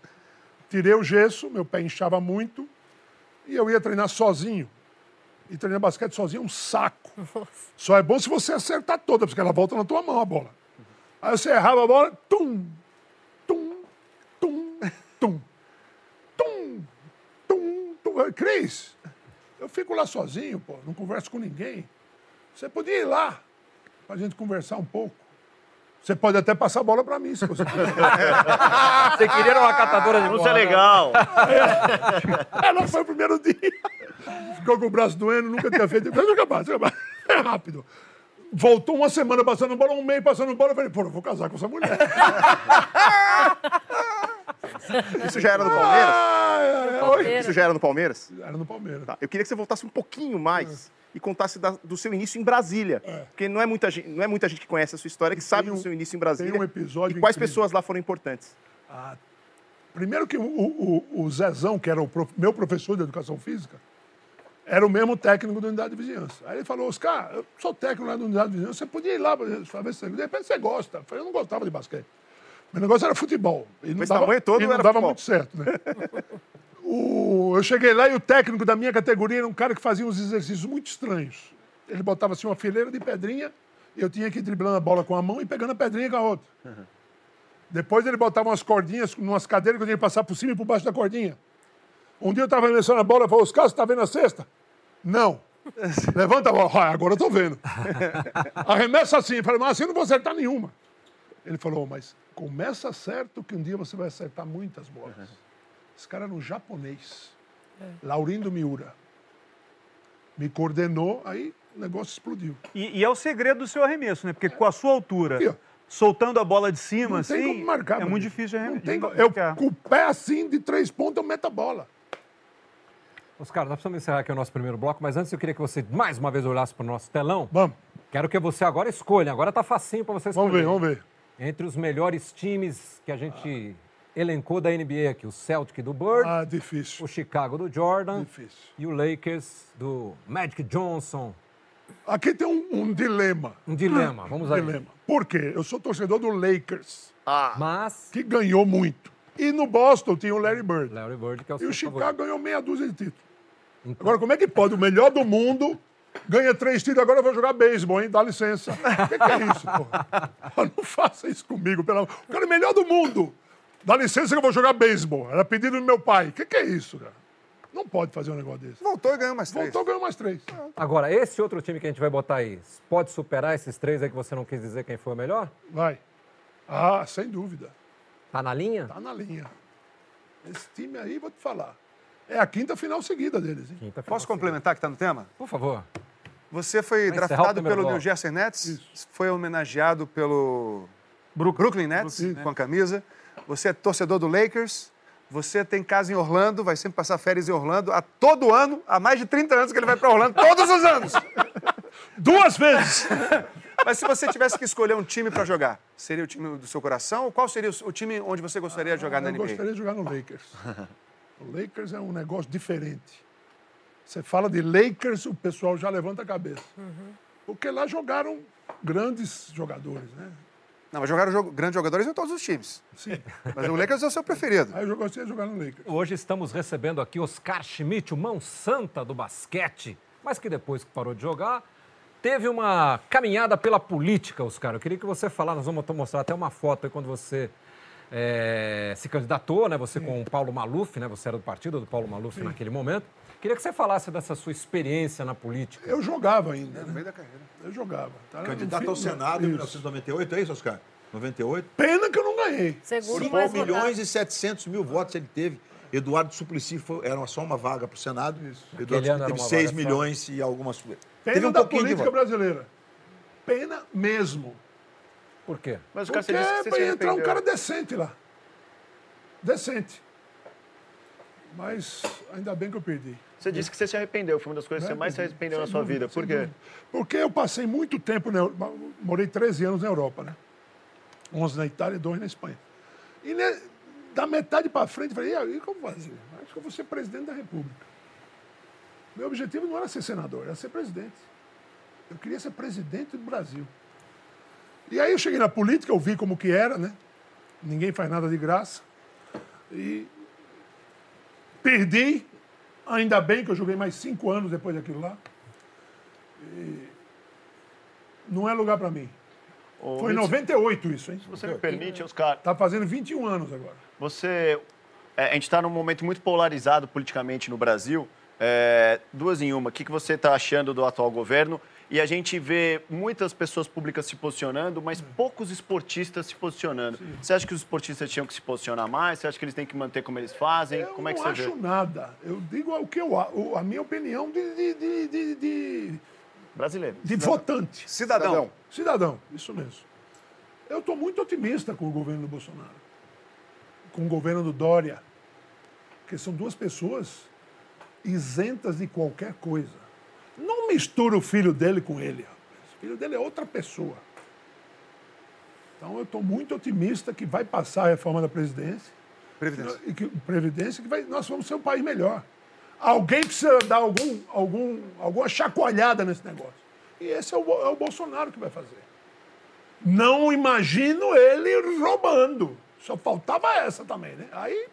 D: Tirei o gesso, meu pé inchava muito, e eu ia treinar sozinho. E treinar basquete sozinho é um saco. Só é bom se você acertar toda, porque ela volta na tua mão a bola. Aí você errava a bola, tum, tum, tum, tum, tum, tum, tum. Cris, eu fico lá sozinho, pô, não converso com ninguém. Você podia ir lá pra gente conversar um pouco. Você pode até passar a bola pra mim, se você quiser.
A: Você queria uma catadora de
I: Isso
A: bola.
I: é legal.
D: Ela foi o primeiro dia. Ficou com o braço doendo, nunca tinha feito. Deixa eu acabar, deixa eu acabar. É rápido. Voltou uma semana passando bola, um mês passando bola. Eu falei, pô, eu vou casar com essa mulher.
C: Isso já era no Palmeiras?
D: Ah,
C: Oi? Isso já era no Palmeiras?
D: Era no Palmeiras.
C: Tá, Eu queria que você voltasse um pouquinho mais e contasse da- do seu início em Brasília. Porque não é, muita gente, não é muita gente que conhece a sua história, que sabe do seu início em Brasília.
D: tem um episódio
C: E quais
D: incrível.
C: pessoas lá foram importantes?
D: Primeiro que o, o- o Zezão, que era o prof- meu professor de educação física, era o mesmo técnico da unidade de vizinhança. Aí ele falou, Oscar, eu sou técnico lá da unidade de vizinhança, você podia ir lá para ver se de repente você gosta. Eu falei, eu não gostava de basquete. Meu negócio era futebol. E não dava,
C: tamanho todo
D: e não
C: era
D: dava
C: futebol.
D: muito certo, né? O- eu cheguei lá e o técnico da minha categoria era um cara que fazia uns exercícios muito estranhos. Ele botava assim uma fileira de pedrinha, e eu tinha que ir driblando a bola com a mão e pegando a pedrinha com a outra. Depois ele botava umas cordinhas, umas cadeiras que eu tinha que passar por cima e por baixo da cordinha. Um dia eu estava arremessando a bola e falou, Oscar, você está vendo a cesta? Não. Levanta a bola. Ah, agora eu estou vendo. Arremessa assim. Eu falei, mas assim eu não vou acertar nenhuma. Ele falou, mas começa certo que um dia você vai acertar muitas bolas. Esse cara era um japonês. Laurindo Miura. Me coordenou, aí o negócio explodiu.
K: E, e é o segredo do seu arremesso, né? Porque com a sua altura,
D: Aqui,
K: soltando a bola de cima,
D: Não tem
K: assim,
D: como marcar.
K: é muito
D: amigo.
K: difícil de
D: Não
K: arremessar.
D: tem como- Eu, com o pé assim, de três pontos, eu meto a bola.
A: Oscar, nós precisamos encerrar aqui o nosso primeiro bloco, mas antes eu queria que você mais uma vez olhasse para o nosso telão.
D: Vamos.
A: Quero que você agora escolha. Agora tá facinho para você escolher.
D: Vamos ver, vamos ver.
A: Entre os melhores times que a gente elencou da NBA aqui, o Celtic do Bird,
D: Ah, difícil.
A: o Chicago do Jordan
D: Difícil.
A: e o Lakers do Magic Johnson.
D: Aqui tem um, um dilema.
A: Um dilema, vamos
D: Um
A: aí.
D: dilema. Por quê? Eu sou torcedor do Lakers,
A: Mas
D: que ganhou muito. E no Boston tinha o Larry Bird.
A: Larry Bird que é o
D: E
A: seu
D: o Chicago
A: favorito.
D: ganhou meia dúzia de títulos.
A: Então,
D: Agora, como é que pode? O melhor do mundo ganha três títulos, agora eu vou jogar beisebol, hein? Dá licença. O que, que é isso, pô? Não faça isso comigo, pelo amor. O cara é o melhor do mundo. Dá licença que eu vou jogar beisebol. Era pedido do meu pai. O que, que é isso, cara? Não pode fazer um negócio desse.
H: Voltou e ganhou mais três.
D: Voltou, ganhou mais três.
A: Agora, esse outro time que a gente vai botar aí, pode superar esses três aí que você não quis dizer quem foi o melhor?
D: Vai. Ah, sem dúvida.
A: Tá na linha?
D: Tá na linha. Esse time aí, vou te falar. É a quinta final seguida deles, hein?
A: Quinta final.
H: Posso complementar que está no tema?
A: Por favor.
H: Você foi
A: Vai
H: draftado pelo
A: bloco.
H: New Jersey Nets, foi homenageado pelo Brooklyn, Nets,
D: Brooklyn,
H: com a camisa. Você é torcedor do Lakers. Você tem casa em Orlando, vai sempre passar férias em Orlando. Há todo ano, há mais de 30 anos que ele vai para Orlando, todos os anos.
D: Duas vezes!
H: Mas se você tivesse que escolher um time para jogar, seria o time do seu coração? Ou qual seria o time onde você gostaria de jogar na
D: Eu
H: NBA?
D: gostaria de jogar no Lakers. O Lakers é um negócio diferente. Você fala de Lakers, o pessoal já levanta a cabeça. Porque lá jogaram grandes jogadores, né?
H: Não, mas jogaram jogo, grandes jogadores em todos os times.
D: Sim.
H: Mas o Lakers é o seu preferido.
D: Aí eu gostaria de jogar no Lakers.
A: Hoje estamos recebendo aqui Oscar Schmidt, o mão santa do basquete, mas que depois que parou de jogar, teve uma caminhada pela política, Oscar. Eu queria que você falasse, nós vamos mostrar até uma foto aí quando você eh, se candidatou, né? Você com o Paulo Maluf, né? Você era do partido do Paulo Maluf naquele momento. Queria que você falasse dessa sua experiência na política.
D: Eu jogava ainda.
H: No
D: Né?
H: meio da carreira.
D: Eu jogava. Tá?
J: Candidato ao Senado em
D: Isso.
J: 1998, é isso, Oscar? 98?
D: Pena que eu não ganhei.
E: Segundo
J: 5
E: mais votado.
J: milhões e 700 mil votos ele teve. Eduardo Suplicy foi, era só uma vaga para o Senado.
A: Aquele
J: Eduardo
A: era
J: teve
A: uma
J: 6
A: vaga só.
J: milhões e algumas.
D: Pena
J: teve um
D: da
J: pouquinho de
D: política brasileira. Pena mesmo.
A: Por quê?
I: Mas o
D: Porque
I: você disse que você se
D: vai entrar um cara decente lá. Decente. Mas ainda bem que eu perdi.
I: Você disse que você se arrependeu. Foi uma das coisas que você mais se arrependeu na sua
D: dúvida,
I: vida. Por quê?
D: dúvida. Porque eu passei muito tempo, na, Europa, morei 13 anos na Europa, né? 11 na Itália e 2 na Espanha. E né, da metade para frente, eu falei, e aí, o que eu vou fazer? Acho que eu vou ser presidente da República. Meu objetivo não era ser senador, era ser presidente. Eu queria ser presidente do Brasil. E aí eu cheguei na política, eu vi como que era, né? Ninguém faz nada de graça. E perdi, ainda bem que eu joguei mais cinco anos depois daquilo lá. E não é lugar para mim.
I: Ô,
D: Foi em
I: Mitz,
D: 98 isso, hein?
I: Se você me permite, Oscar,
D: Tá fazendo 21 anos agora.
I: Você. é, a gente está num momento muito polarizado politicamente no Brasil. É, duas em uma. O que, que você está achando do atual governo? E a gente vê muitas pessoas públicas se posicionando, mas poucos esportistas se posicionando. Você acha que os esportistas tinham que se posicionar mais? Você acha que eles têm que manter como eles fazem?
D: Eu
I: como é que
D: não
I: você
D: acho
I: vê?
D: nada. Eu digo o que eu, a, minha opinião de, de, de, de, de-
I: Brasileiro.
D: de votante.
H: Cidadão.
D: Cidadão, isso mesmo. Eu estou muito otimista com o governo do Bolsonaro, com o governo do Dória, porque são duas pessoas isentas de qualquer coisa. Não mistura o filho dele com ele. O filho dele é outra pessoa. Então eu estou muito otimista que vai passar a reforma da Previdência.
H: Previdência.
D: E que, Previdência, que vai, nós vamos ser um país melhor. Alguém precisa dar algum, algum, alguma chacoalhada nesse negócio. E esse é o, é o Bolsonaro que vai fazer. Não imagino ele roubando. Só faltava essa também, né? Aí,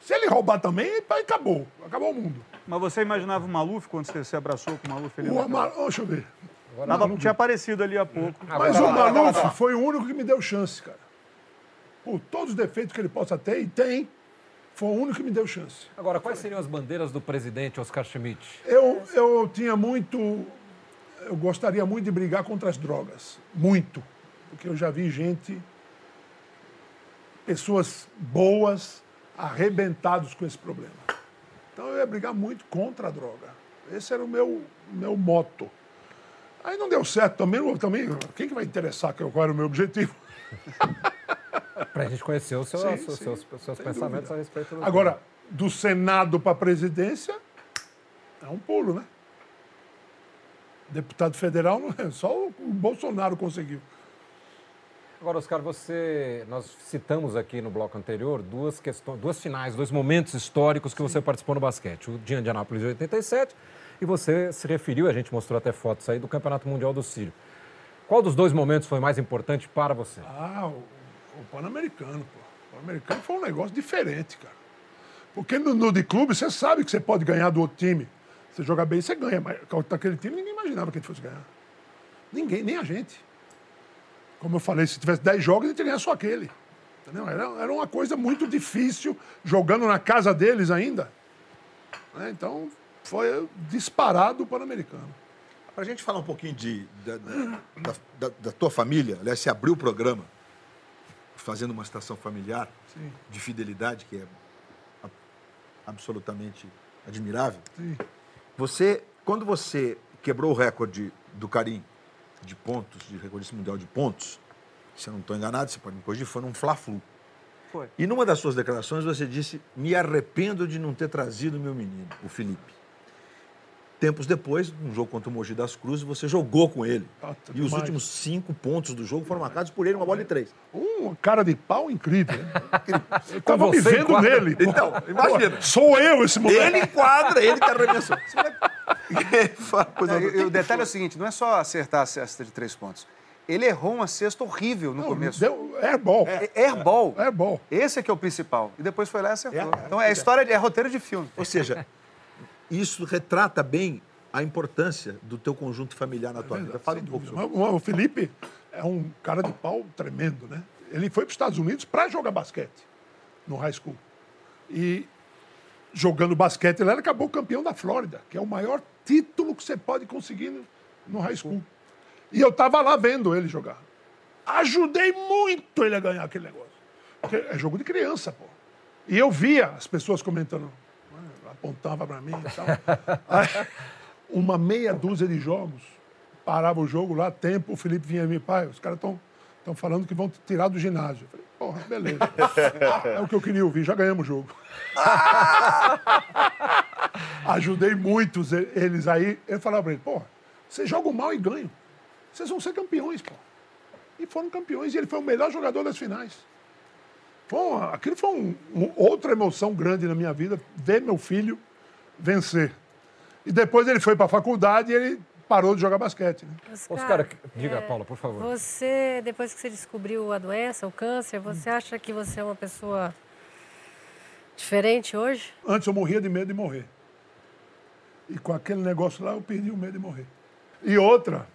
D: se ele roubar também, acabou. Acabou o mundo.
K: Mas você imaginava o Maluf quando você se abraçou com o Maluf ali?
D: O
K: na-
D: oh, deixa eu ver.
K: Tava- tinha aparecido ali há pouco.
D: Mas o Maluf foi o único que me deu chance, cara. Por todos os defeitos que ele possa ter, e tem, foi o único que me deu chance.
A: Agora, quais seriam as bandeiras do presidente Oscar Schmidt?
D: Eu, eu tinha muito. Eu gostaria muito de brigar contra as drogas. Muito. Porque eu já vi gente, pessoas boas, arrebentados com esse problema. Então eu ia brigar muito contra a droga. Esse era o meu, meu moto. Aí não deu certo também, também. Quem que vai interessar qual era o meu objetivo?
A: Para a gente conhecer os seus, seus, seus, pensamentos
D: dúvida.
A: a respeito do
D: Agora, do Senado para a presidência, é um pulo, né? Deputado federal, é só o Bolsonaro conseguiu.
A: Agora, Oscar, você, nós citamos aqui no bloco anterior duas questões, duas finais, dois momentos históricos que você participou no basquete. O de Indianápolis de 87 e você se referiu, a gente mostrou até fotos aí do Campeonato Mundial do Sírio. Qual dos dois momentos foi mais importante para você?
D: Ah, o, o Pan-Americano, pô. O Pan-Americano foi um negócio diferente, cara. Porque no, no de clube, você sabe que você pode ganhar do outro time. Você jogar bem, você ganha. Mas aquele time, ninguém imaginava que ele fosse ganhar. Ninguém, nem a gente. Como eu falei, se tivesse 10 jogos, a gente ia ganhar só aquele. Entendeu? Era, era uma coisa muito difícil, jogando na casa deles ainda. Né? Então, foi disparado o Pan-Americano.
J: Para a gente falar um pouquinho de, da, da, da- da tua família, aliás, você abriu o programa fazendo uma estação familiar
D: Sim.
J: de fidelidade, que é absolutamente admirável.
D: Sim.
J: Você, quando você quebrou o recorde do Carim de pontos, de recordista mundial de pontos, se eu não estou enganado, você pode me corrigir, foi num Fla-Flu.
K: Foi.
J: E numa das suas declarações você disse: Me arrependo de não ter trazido meu menino, o Felipe. Tempos depois, num jogo contra o Mogi das Cruzes, você jogou com ele.
D: Ah, tá
J: e os
D: demais.
J: últimos cinco pontos do jogo foram marcados por ele, uma bola de três.
D: Um cara de pau incrível. né? Eu tava me vendo
J: enquadra.
D: nele.
J: Então, imagina.
D: Pô, Sou eu esse moleque.
J: Ele enquadra, ele que arremessou.
H: E- e o detalhe é o seguinte: não é só acertar a cesta de três pontos. Ele errou uma cesta horrível no
D: Não,
H: começo.
D: Deu airball.
H: É, airball.
D: Airball.
H: Esse é que é o principal. E depois foi lá e acertou.
J: É, é.
H: então é história, de, é roteiro de filme.
J: Ou seja, isso retrata bem a importância do teu conjunto familiar na tua vida. Fala um pouco sobre
D: O Felipe é um cara de pau tremendo, né? Ele foi para os Estados Unidos para jogar basquete no high school. E jogando basquete, ele acabou campeão da Flórida, que é o maior título que você pode conseguir no, high school. E eu estava lá vendo ele jogar. Ajudei muito ele a ganhar aquele negócio. Porque é jogo de criança, pô. E eu via as pessoas comentando, apontava para mim e tal. Aí, uma meia dúzia de jogos, parava o jogo lá, tempo, o Felipe vinha me, pai, os caras estão estão falando que vão te tirar do ginásio. Eu falei, porra, beleza. é o que eu queria ouvir, já ganhamos o jogo. Ajudei muitos eles aí. Eu falava pra ele, porra, vocês jogam mal e ganham. Vocês vão ser campeões, pô. E foram campeões, e ele foi o melhor jogador das finais. Foi uma- aquilo foi um- um- outra emoção grande na minha vida, ver meu filho vencer. E depois ele foi para a faculdade e ele parou de jogar basquete. Né?
A: Oscar, diga, Paula, por favor.
E: Você, depois que você descobriu a doença, o câncer, você acha que você é uma pessoa diferente hoje?
D: Antes eu morria de medo de morrer. E com aquele negócio lá eu perdi o medo de morrer. E outra,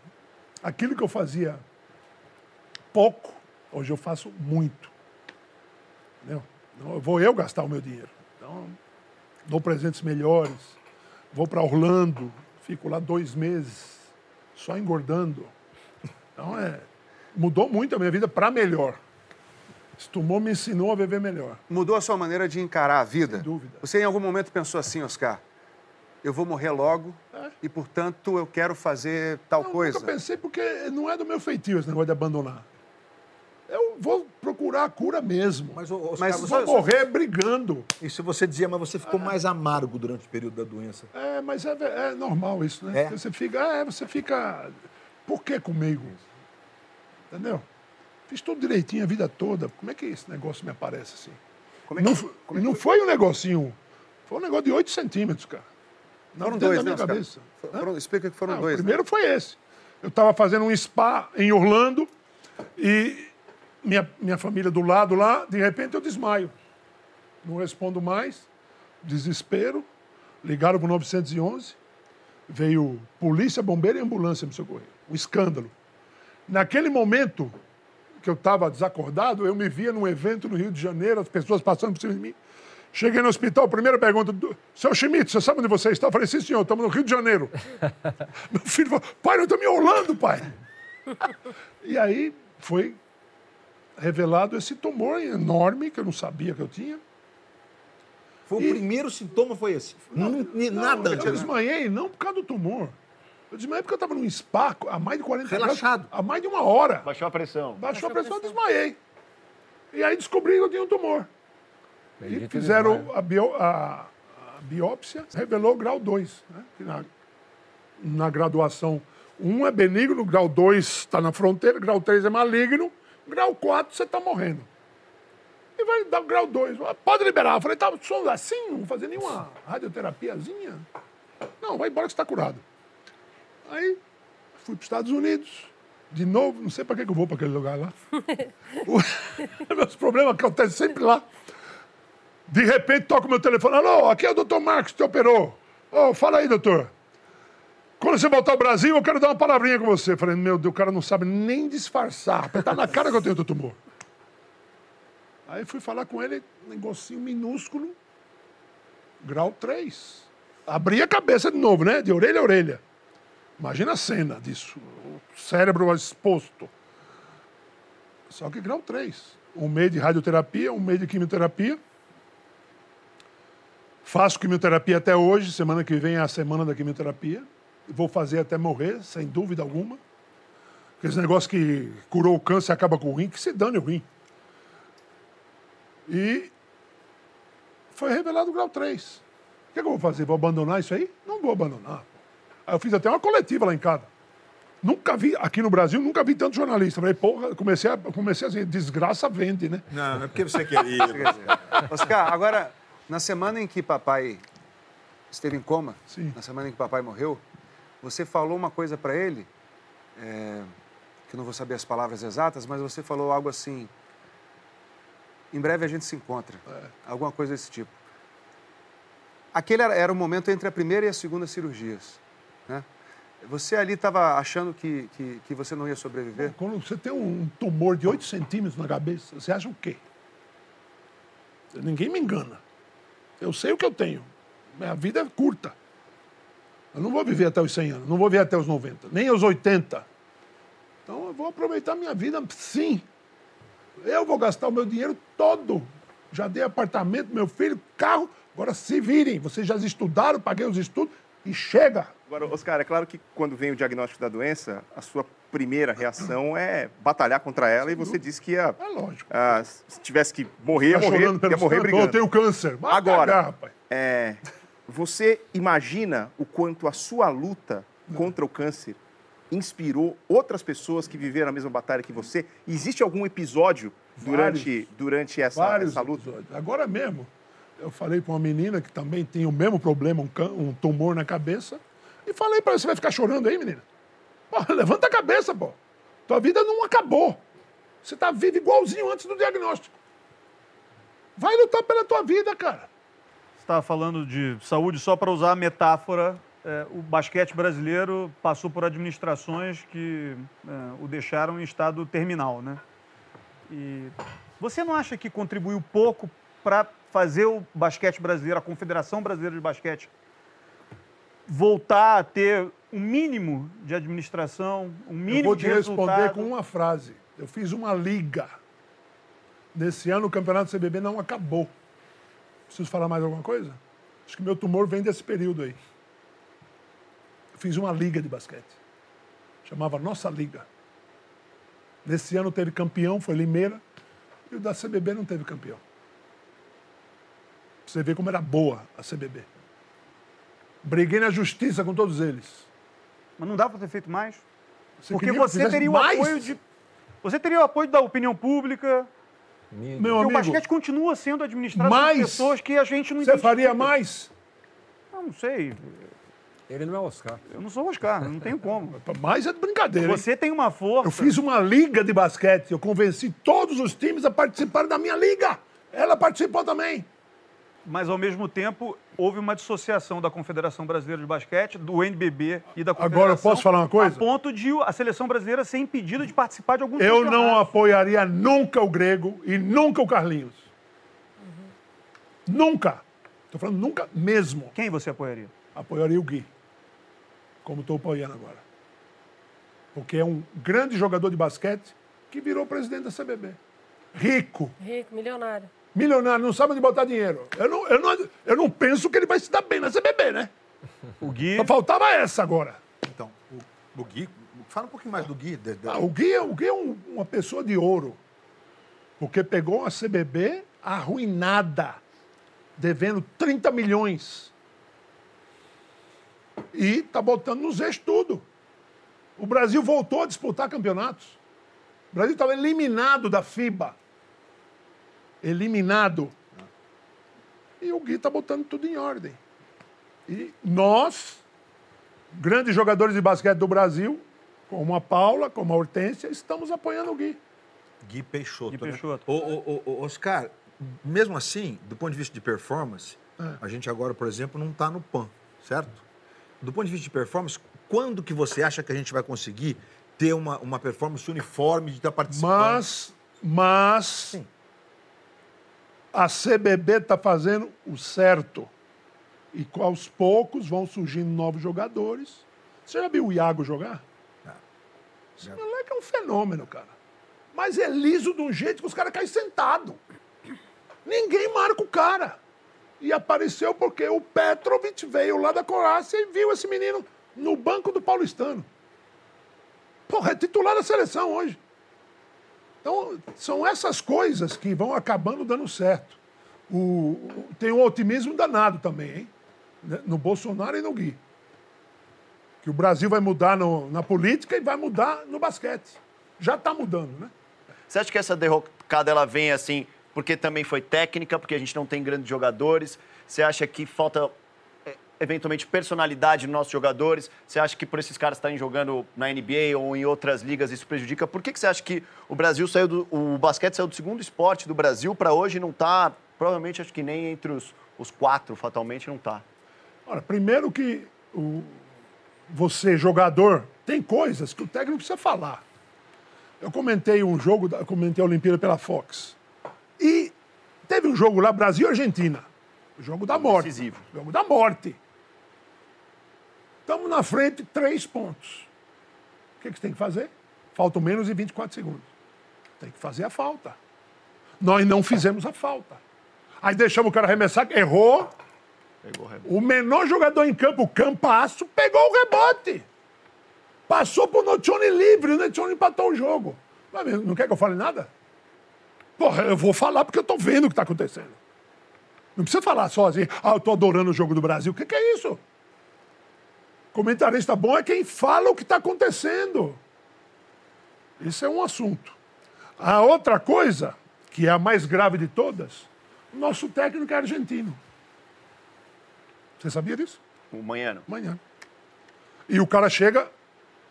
D: aquilo que eu fazia pouco, hoje eu faço muito. Entendeu? Então, eu vou eu gastar o meu dinheiro. Então, dou presentes melhores, vou para Orlando, fico lá dois meses, só engordando. Então, é, mudou muito a minha vida para melhor. Esse tumor me ensinou a viver melhor.
H: Mudou a sua maneira de encarar a vida?
D: Sem dúvida.
H: Você em algum momento pensou assim, Oscar, eu vou morrer logo e, portanto, eu quero fazer tal
D: É. Não,
H: coisa?
D: Nunca pensei, porque não é do meu feitio esse negócio de abandonar. Eu vou procurar a cura mesmo.
J: Mas, Oscar,
D: Mas
J: você-
D: vou morrer brigando.
J: Isso você dizia, mas você ficou mais amargo durante o período da doença.
D: É, mas é, é normal isso, né?
J: É?
D: Você fica, é, você fica. Por que comigo? Entendeu? Fiz tudo direitinho a vida toda. Como é que esse negócio me aparece assim?
H: Como é
D: não,
H: que-
D: foi-
H: como é
D: não foi um negocinho. Foi um negócio de 8 centímetros, cara. Não
H: Foram dois,
D: da
H: né,
D: minha cabeça.
H: Foram- explica que foram
D: Ah,
H: dois.
D: O
H: né?
D: primeiro foi esse. Eu estava fazendo um spa em Orlando e minha, minha família do lado lá, de repente eu desmaio. Não respondo mais, desespero. Ligaram para o 911, veio polícia, bombeiro e ambulância me socorrer. Um escândalo. Naquele momento que eu estava desacordado, eu me via num evento no Rio de Janeiro, as pessoas passando por cima de mim. Cheguei no hospital, primeira pergunta, do- seu Schmidt, você sabe onde você está? Eu falei, sim, senhor, estamos no Rio de Janeiro. Meu filho falou, pai, nós estamos em Orlando, pai. E aí foi revelado esse tumor enorme, que eu não sabia que eu tinha.
J: Foi o primeiro sintoma foi esse. Não, ni- nada
D: eu
J: antes. né?
D: desmaiei, não por causa do tumor. Eu desmaiei porque eu estava num spa há mais de 40
J: Relaxado.
D: graus, há mais de uma hora.
I: Baixou a pressão.
D: Baixou a pressão, eu desmaiei. E aí descobri que eu tinha um tumor. E
A: Bendito
D: fizeram a, bio- a- a biópsia, revelou grau 2. Né? Na, na graduação 1 é benigno, no grau 2 está na fronteira, grau 3 é maligno, grau 4 você está morrendo. E vai dar o grau 2. Pode liberar. Eu falei, tá, só assim, não vou fazer nenhuma radioterapiazinha. Não, vai embora que você está curado. Aí fui para os Estados Unidos. De novo, não sei para que eu vou para aquele lugar lá. O- Meus problemas acontecem sempre lá. De repente toca o meu telefone. Alô, aqui é o doutor Marcos que te operou. Ô, fala aí, doutor. Quando você voltar ao Brasil, eu quero dar uma palavrinha com você. Falei, meu Deus, o cara não sabe nem disfarçar. Tá na cara que eu tenho outro tumor. Aí fui falar com ele, negocinho minúsculo, grau 3. Abri a cabeça de novo, né? De orelha a orelha. Imagina a cena disso. O cérebro exposto. Só que grau 3. Um mês de radioterapia, um mês de quimioterapia. Faço quimioterapia até hoje, semana que vem é a semana da quimioterapia. Vou fazer até morrer, sem dúvida alguma. Aquele negócio que curou o câncer e acaba com o rim, que se dane o rim. E foi revelado o grau 3. O que, é que eu vou fazer? Vou abandonar isso aí? Não vou abandonar. Aí eu fiz até uma coletiva lá em casa. Nunca vi, aqui no Brasil, nunca vi tanto jornalista. Falei, porra, comecei a, comecei assim, desgraça vende, né?
J: Não, não é porque você queria.
H: Oscar, agora, na semana em que papai esteve em coma,
D: Sim.
H: na semana em que papai morreu, você falou uma coisa para ele, é, que eu não vou saber as palavras exatas, mas você falou algo assim: em breve a gente se encontra. Alguma coisa desse tipo. Aquele era, era o momento entre a primeira e a segunda cirurgias. Né? Você ali estava achando que, que, que você não ia sobreviver?
D: Quando você tem um tumor de 8 centímetros na cabeça, você acha o quê? Ninguém me engana. Eu sei o que eu tenho. Minha vida é curta. Eu não vou viver até os 100 anos, não vou viver até os 90, nem aos 80. Então eu vou aproveitar minha vida, sim. Eu vou gastar o meu dinheiro todo. Já dei apartamento, meu filho, carro. Agora se virem. Vocês já estudaram, paguei os estudos e chega.
C: Agora, Oscar, é claro que quando vem o diagnóstico da doença, a sua primeira reação é batalhar contra ela e você disse que ia.
D: É lógico.
C: ah, se tivesse que morrer, ia
D: Tá
C: morrer,
D: chorando pelo
C: ia morrer brigando.
D: Eu tenho câncer. Vai
C: Agora,
D: cagar, rapaz.
C: é, você imagina o quanto a sua luta contra o câncer inspirou outras pessoas que viveram a mesma batalha que você? Existe algum episódio durante, durante essa,
D: Vários
C: essa luta?
D: episódios. Agora mesmo, eu falei com uma menina que também tem o mesmo problema, um, cã- um tumor na cabeça, e falei para ela, você vai ficar chorando aí, menina? Pô, levanta a cabeça, pô. Tua vida não acabou. Você tá vivo igualzinho antes do diagnóstico. Vai lutar pela tua vida, cara.
K: Você estava falando de saúde só para usar a metáfora é, o basquete brasileiro passou por administrações que é, o deixaram em estado terminal, né? E você não acha que contribuiu pouco para fazer o basquete brasileiro, a Confederação Brasileira de Basquete, voltar a ter um mínimo de administração, um mínimo
D: Eu vou
K: de
D: te responder com uma frase. Eu fiz uma liga. Nesse ano o campeonato CBB não acabou. Preciso falar mais alguma coisa? Acho que meu tumor vem desse período aí. Eu fiz uma liga de basquete. Chamava Nossa Liga. Nesse ano teve campeão, foi Limeira. E o da CBB não teve campeão. Pra Você vê como era boa a CBB. Briguei na justiça com todos eles.
K: Mas não dá para ter feito mais?
D: Você
K: Porque você teria o
D: mais?
K: apoio de. Você teria o apoio da opinião pública.
D: Meu amigo,
K: o basquete continua sendo administrado
D: mais?
K: por pessoas que a gente não
D: Você faria mais?
K: Eu não sei.
A: Ele não é Oscar.
K: Eu não sou Oscar, não tenho como.
D: Mais é de brincadeira. hein?
K: Você tem uma força.
D: Eu fiz uma liga de basquete. Eu convenci todos os times a participarem da minha liga. Ela participou também.
K: Mas, ao mesmo tempo, houve uma dissociação da Confederação Brasileira de Basquete, do NBB e da Confederação.
D: Agora, eu posso falar uma coisa?
K: A ponto de a seleção brasileira ser impedida de participar de alguns
D: Eu não apoiaria nunca o Grego e nunca o Carlinhos. Nunca. Estou falando nunca mesmo.
K: Quem você apoiaria?
D: Apoiaria o Gui. Como estou apoiando agora. Porque é um grande jogador de basquete que virou presidente da CBB. Rico,
E: Rico, milionário.
D: Milionário, não sabe onde botar dinheiro. Eu não, eu, não, eu não penso que ele vai se dar bem na CBB, né?
K: O Gui.
D: Só faltava essa agora.
J: Então, o, o Gui, fala um pouquinho mais do Gui. de- de-
D: Ah, o Gui, é- o Gui é um- uma pessoa de ouro. Porque pegou a CBB arruinada, devendo 30 milhões. E está botando nos eixos tudo. O Brasil voltou a disputar campeonatos. O Brasil estava eliminado da FIBA. Eliminado. E o Gui está botando tudo em ordem. E nós, grandes jogadores de basquete do Brasil, como a Paula, como a Hortência, estamos apoiando o Gui.
J: Gui Peixoto.
K: Gui
J: né?
K: Peixoto.
J: Ô, ô, ô, ô, Oscar, mesmo assim, do ponto de vista de performance,
D: É.
J: a gente agora, por exemplo, não está no PAN, certo? Do ponto de vista de performance, quando que você acha que a gente vai conseguir ter uma, uma performance uniforme de estar participando?
D: Mas, mas a CBB está fazendo o certo. E aos poucos vão surgindo novos jogadores. Você já viu o Iago jogar? Esse moleque é um fenômeno, cara. Mas é liso de um jeito que os caras caem sentado. Ninguém marca o cara. E apareceu porque o Petrovic veio lá da Croácia e viu esse menino no banco do Paulistano. Porra, é titular da seleção hoje. Então, são essas coisas que vão acabando dando certo. O, tem um otimismo danado também, hein? Né? No Bolsonaro e no Gui. Que o Brasil vai mudar no- na política e vai mudar no basquete. Já está mudando, né?
I: Você acha que essa derrocada ela vem assim porque também foi técnica, porque a gente não tem grandes jogadores? Você acha que falta eventualmente personalidade nos nossos jogadores? Você acha que por esses caras estarem jogando na NBA ou em outras ligas isso prejudica? Por que, que você acha que o Brasil saiu do o basquete saiu do segundo esporte do Brasil para hoje não tá provavelmente acho que nem entre os, os quatro fatalmente não tá.
D: Ora, primeiro que o, você, jogador, tem coisas que o técnico precisa falar. Eu comentei um jogo, eu comentei a Olimpíada pela Fox. E teve um jogo lá, Brasil e Argentina. O jogo da morte.
I: Decisivo.
D: Jogo da morte. Estamos na frente, três pontos. O que, que você tem que fazer? Faltam menos de 24 segundos. Tem que fazer a falta. Nós não fizemos a falta. Aí deixamos o cara arremessar, errou,
I: Pegou o rebote.
D: o menor jogador em campo, o Campasso, pegou o rebote. Passou pro Nocione livre, o Nocione empatou o jogo. Mas Não quer que eu fale nada? Porra, eu vou falar porque eu tô vendo o que tá acontecendo. Não precisa falar só assim, ah, eu tô adorando o jogo do Brasil. O que, que é isso? Comentarista bom é quem fala o que está acontecendo. Isso é um assunto. A outra coisa, que é a mais grave de todas, o nosso técnico é argentino. Você sabia disso?
I: O.
D: Amanhã. E o cara chega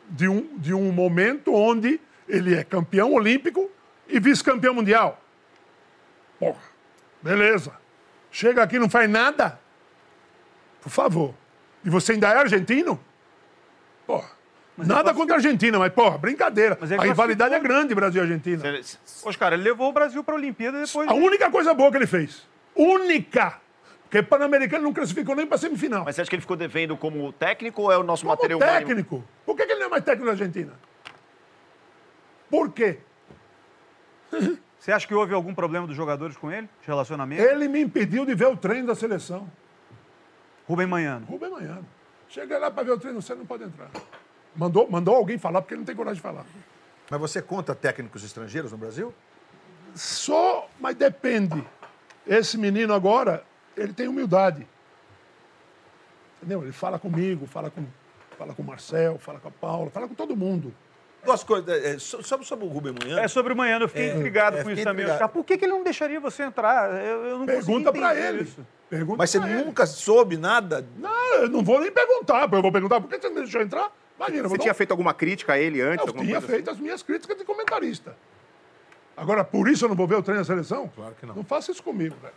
D: de um, de um momento onde ele é campeão olímpico e vice-campeão mundial. Porra, beleza. Chega aqui e não faz nada. Por favor. E você ainda é argentino? Porra. Nada contra a Argentina, mas, porra, brincadeira.
K: Mas
D: a rivalidade é grande, Brasil e Argentina.
K: Oscar, ele levou o Brasil para a Olimpíada depois.
D: A única coisa boa que ele fez. Única. Porque Pan-Americano não classificou nem para semifinal.
I: Mas você acha que ele ficou devendo como técnico ou é o nosso
D: Como
I: material humano?
D: técnico. Por que ele não é mais técnico da Argentina? Por quê?
K: Você acha que houve algum problema dos jogadores com ele? De relacionamento?
D: Ele me impediu de ver o treino da seleção.
K: Rubem Manhano.
D: Rubem Manhano. Chega lá para ver o treino, você não pode entrar. Mandou, mandou alguém falar, porque ele não tem coragem de falar.
J: Mas você conta técnicos estrangeiros no Brasil?
D: Só, mas depende. Esse menino agora, ele tem humildade. Entendeu? Ele fala comigo, fala com, fala com o Marcel, fala com a Paula, fala com todo mundo.
J: Duas coisas. é, so- Sobre, sobre o Rubem Manhã.
K: É sobre o Manhano, eu fiquei
J: É,
K: intrigado
J: é,
K: com
J: fiquei
K: isso também.
J: intrigado.
K: Por que, que ele não deixaria você entrar? Eu, eu não
D: Pergunta para ele.
K: Isso.
D: Pergunta
J: Mas você nunca soube nada?
D: Não, eu não vou nem perguntar. Eu vou perguntar por que você não me deixou entrar? Imagina,
C: Você tinha
D: um-
C: feito alguma crítica a ele antes?
D: Eu tinha
C: coisa
D: feito as minhas críticas de comentarista. Agora, por isso eu não vou ver o treino da seleção?
J: Claro que não.
D: Não faça isso comigo, velho.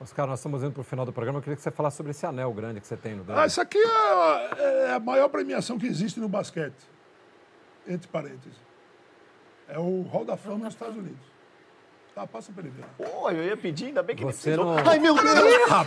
A: Oscar, nós estamos indo para o final do programa. Eu queria que você falasse sobre esse anel grande que você tem no dedo.
D: Ah, isso aqui é, é a maior premiação que existe no basquete. Entre parênteses. É o Hall da Fama nos Estados Unidos. Tá, passa pra ele ver.
I: Pô, eu ia pedir, ainda bem que
A: Você
I: ele precisou.
A: não-
I: Ai, meu Deus!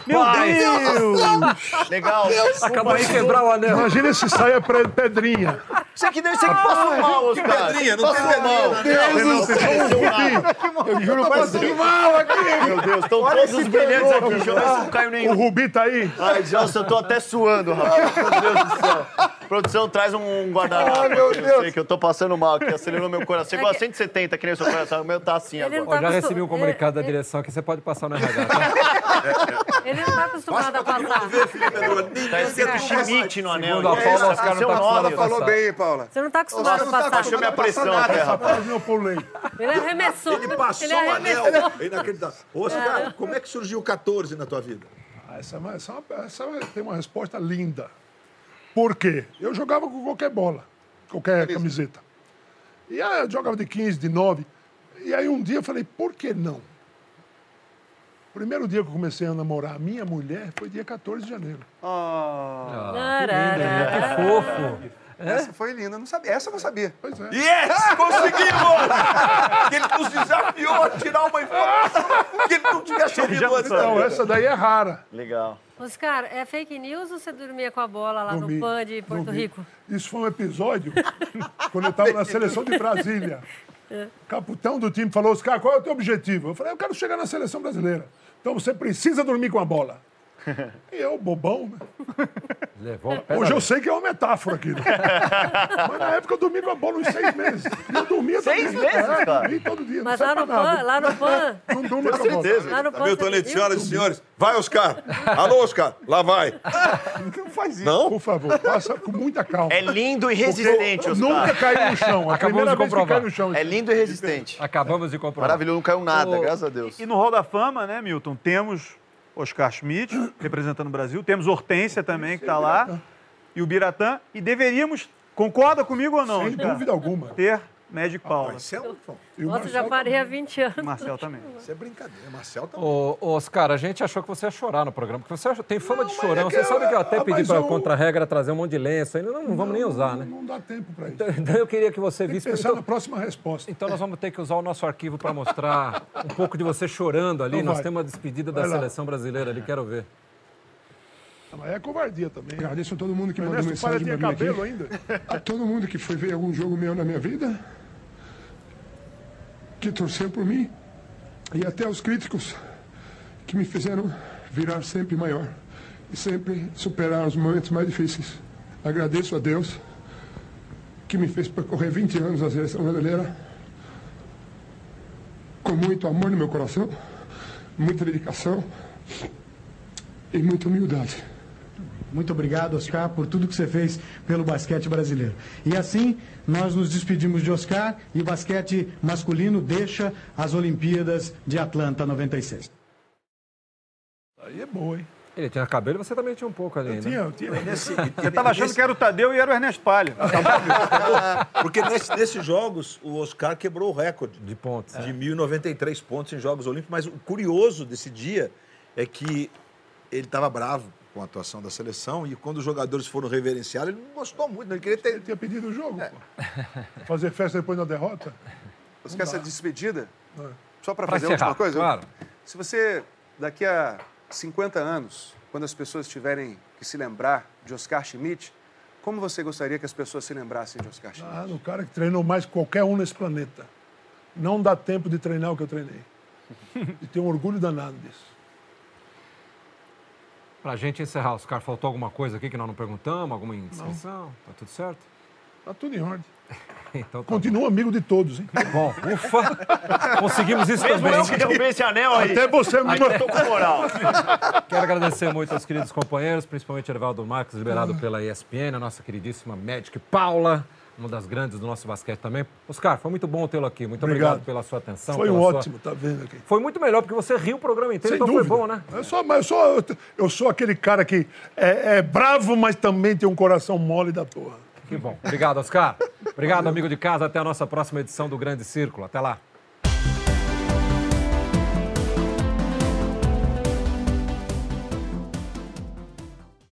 K: Meu Deus!
I: Legal.
A: Acabou de quebrar o anel.
D: Imagina se sai a pre- pedrinha.
I: Você que deve ser que passou mal, Oscar.
J: Pedrinha, não tem
I: Passou mal.
J: pedrinha.
I: Deus do céu.
D: Eu juro pra você. mal aqui.
I: Meu Deus, estão todos os brilhantes aqui. Deixa eu ver se não caiu
D: O
I: nenhum.
D: Rubi tá aí.
I: Ai, Gelson, eu tô até suando, rapaz. Meu Deus do céu. Produção, traz um guardanapo. Ai, meu Deus. Eu sei que eu tô passando mal aqui, acelerou meu coração. Chegou a 170, que nem o seu coração. O meu tá assim agora.
A: Recebi um comunicado da
E: ele-
A: direção que você pode passar no RH. tá?
E: Ele não está acostumado a passar.
I: Tá escrito Schmidt no anel.
A: Segundo a
I: Isso,
A: Paula,
I: é
A: Oscar não tá
I: nome.
A: acostumado a
H: Falou
A: passar.
H: bem, Paula.
E: Você não está acostumado a passar.
I: Baixou minha pressão até,
D: Essa
I: rapaz.
E: Ele arremessou.
J: Ele passou
E: Ele
J: o anel.
E: arremessou.
J: É inacreditável. Oscar, como é que surgiu o 14 na tua vida?
D: Ah, Essa, é uma- essa, é uma- essa tem uma resposta linda. Por quê? Eu jogava com qualquer bola, qualquer camiseta. E aí eu jogava de 15, de 9. E aí um dia eu falei, por que não? Primeiro dia que eu comecei a namorar a minha mulher foi dia 14 de janeiro.
E: Tarará.
A: Que fofo.
H: Essa foi linda, não sabia. Essa eu não sabia.
D: Pois é.
J: Yes! Conseguimos! que ele nos desafiou a tirar uma informação que ele não tinha chovido antes.
D: Então, essa daí é rara.
I: Legal.
E: Oscar, é fake news ou você dormia com a bola lá
D: Dormi,
E: no PAN de Porto
D: dormi.
E: Rico?
D: Isso foi um episódio quando eu estava na seleção de Brasília. O capitão do time falou, Oscar, qual é o teu objetivo? Eu falei, eu quero chegar na seleção brasileira. Então você precisa dormir com a bola. E eu, bobão, né?
A: Levou o
D: Hoje eu sei que é uma metáfora aquilo. Mas na época eu dormi com a bola uns seis meses. E eu dormia
I: Seis
D: também.
I: meses,
D: é,
I: cara?
D: dormi todo dia.
E: Mas
D: não
E: lá no. PAN, lá no PAN,
D: Não durmo com a bola.
E: lá no PAN.
J: Milton Leite, senhoras e senhores. Vai, Oscar. Alô, Oscar. Lá vai.
D: Não faz isso.
J: Não?
D: Por favor, passa com muita calma.
I: É lindo e resistente,
D: Eu nunca
I: Oscar.
D: caí no chão. A
A: Acabamos de comprovar.
D: chão.
I: É lindo e resistente.
A: Acabamos de comprovar.
I: Maravilhoso, não caiu nada,
A: Ô,
I: graças a Deus.
K: E no Hall da Fama, né, Milton, temos Oscar Schmidt, representando o Brasil, temos Hortência também, que está lá, e o Biratã, e deveríamos, concorda comigo ou não,
D: Sem
K: Oscar?
D: dúvida alguma.
K: Ter Magic Paula.
J: Marcel,
D: E o
E: Nossa,
D: Marcel
E: já parei há
D: também.
E: 20 anos.
K: Marcel também.
J: isso é brincadeira. Marcel também.
A: Ô, ô, Oscar, a gente achou que você ia chorar no programa, porque você achou- tem fama de
D: mas
A: chorão.
D: é
A: você sabe que eu
D: eu-
A: até
D: ah,
A: pedi para a
D: eu-
A: contra-regra trazer um monte de lenço ainda. Não, não vamos nem usar, né?
D: Não dá tempo para isso.
A: Então, então eu queria que você
D: Tem
A: visse.
D: que pensar
A: Então,
D: na próxima resposta.
A: então nós vamos ter que usar o nosso arquivo para mostrar um pouco de você chorando ali.
D: Então
A: nós temos uma despedida da
D: Vai lá.
A: seleção brasileira ali, quero ver.
D: Mas é covardia também.
B: Agradeço a todo mundo que mandou
D: Ernesto, para
B: mensagem pra mim
D: cabelo
B: aqui.
D: ainda.
B: A todo mundo que foi ver algum jogo meu na minha vida, que torceu por mim, e até os críticos que me fizeram virar sempre maior e sempre superar os momentos mais difíceis. Agradeço a Deus que me fez percorrer 20 anos na seleção brasileira com muito amor no meu coração, muita dedicação e muita humildade.
L: Muito obrigado, Oscar, por tudo que você fez pelo basquete brasileiro. E assim, nós nos despedimos de Oscar e o basquete masculino deixa as Olimpíadas de Atlanta 96.
D: Aí é boa, hein?
A: Ele tinha cabelo e você também tinha um pouco ali, né?
D: Tinha, eu tinha.
J: Nesse,
K: Você estava achando que era o Tadeu e era o Ernesto Palha.
J: Porque nesse- nesses jogos, o Oscar quebrou o recorde
A: De pontos.
J: de 1.093 pontos em Jogos Olímpicos. Mas o curioso desse dia é que ele estava bravo, com a atuação da seleção e quando os jogadores foram reverenciados, ele não gostou muito, não. ele queria ter.
D: Ele tinha pedido o jogo, pô. Fazer festa depois da derrota?
H: Você quer essa despedida?
D: É.
H: Só para fazer a última
A: encerrar,
H: coisa?
A: claro.
H: Se você, daqui a 50 anos, quando as pessoas tiverem que se lembrar de Oscar Schmidt, como você gostaria que as pessoas se lembrassem de Oscar Schmidt?
D: Ah, no cara que treinou mais que qualquer um nesse planeta. Não dá tempo de treinar o que eu treinei. E tenho um orgulho danado disso.
A: Pra gente encerrar, Oscar, faltou alguma coisa aqui que nós não perguntamos? Alguma inscrição? Tá tudo certo?
D: Tá tudo em ordem.
A: Então tá
D: Continuo amigo de todos, hein?
A: bom. Ufa! Conseguimos isso
I: Mesmo
A: também.
I: eu que derrubei esse anel aí.
D: Até você me
I: tô com moral.
A: Quero agradecer muito aos queridos companheiros, principalmente Erivaldo Marques, liberado pela ESPN, a nossa queridíssima Magic Paula, uma das grandes do nosso basquete também. Oscar, foi muito bom tê-lo aqui. Muito obrigado,
D: Obrigado.
A: pela sua atenção.
D: Foi um
A: sua-
D: ótimo, tá vendo aqui?
A: Foi muito melhor, porque você riu o programa inteiro,
D: Sem
A: então
D: dúvida.
A: foi bom, né?
D: Eu sou, mas eu sou, eu sou aquele cara que é, é bravo, mas também tem um coração mole da porra.
A: Que bom. Obrigado, Oscar. Obrigado, amigo de casa. Até a nossa próxima edição do Grande Círculo. Até lá.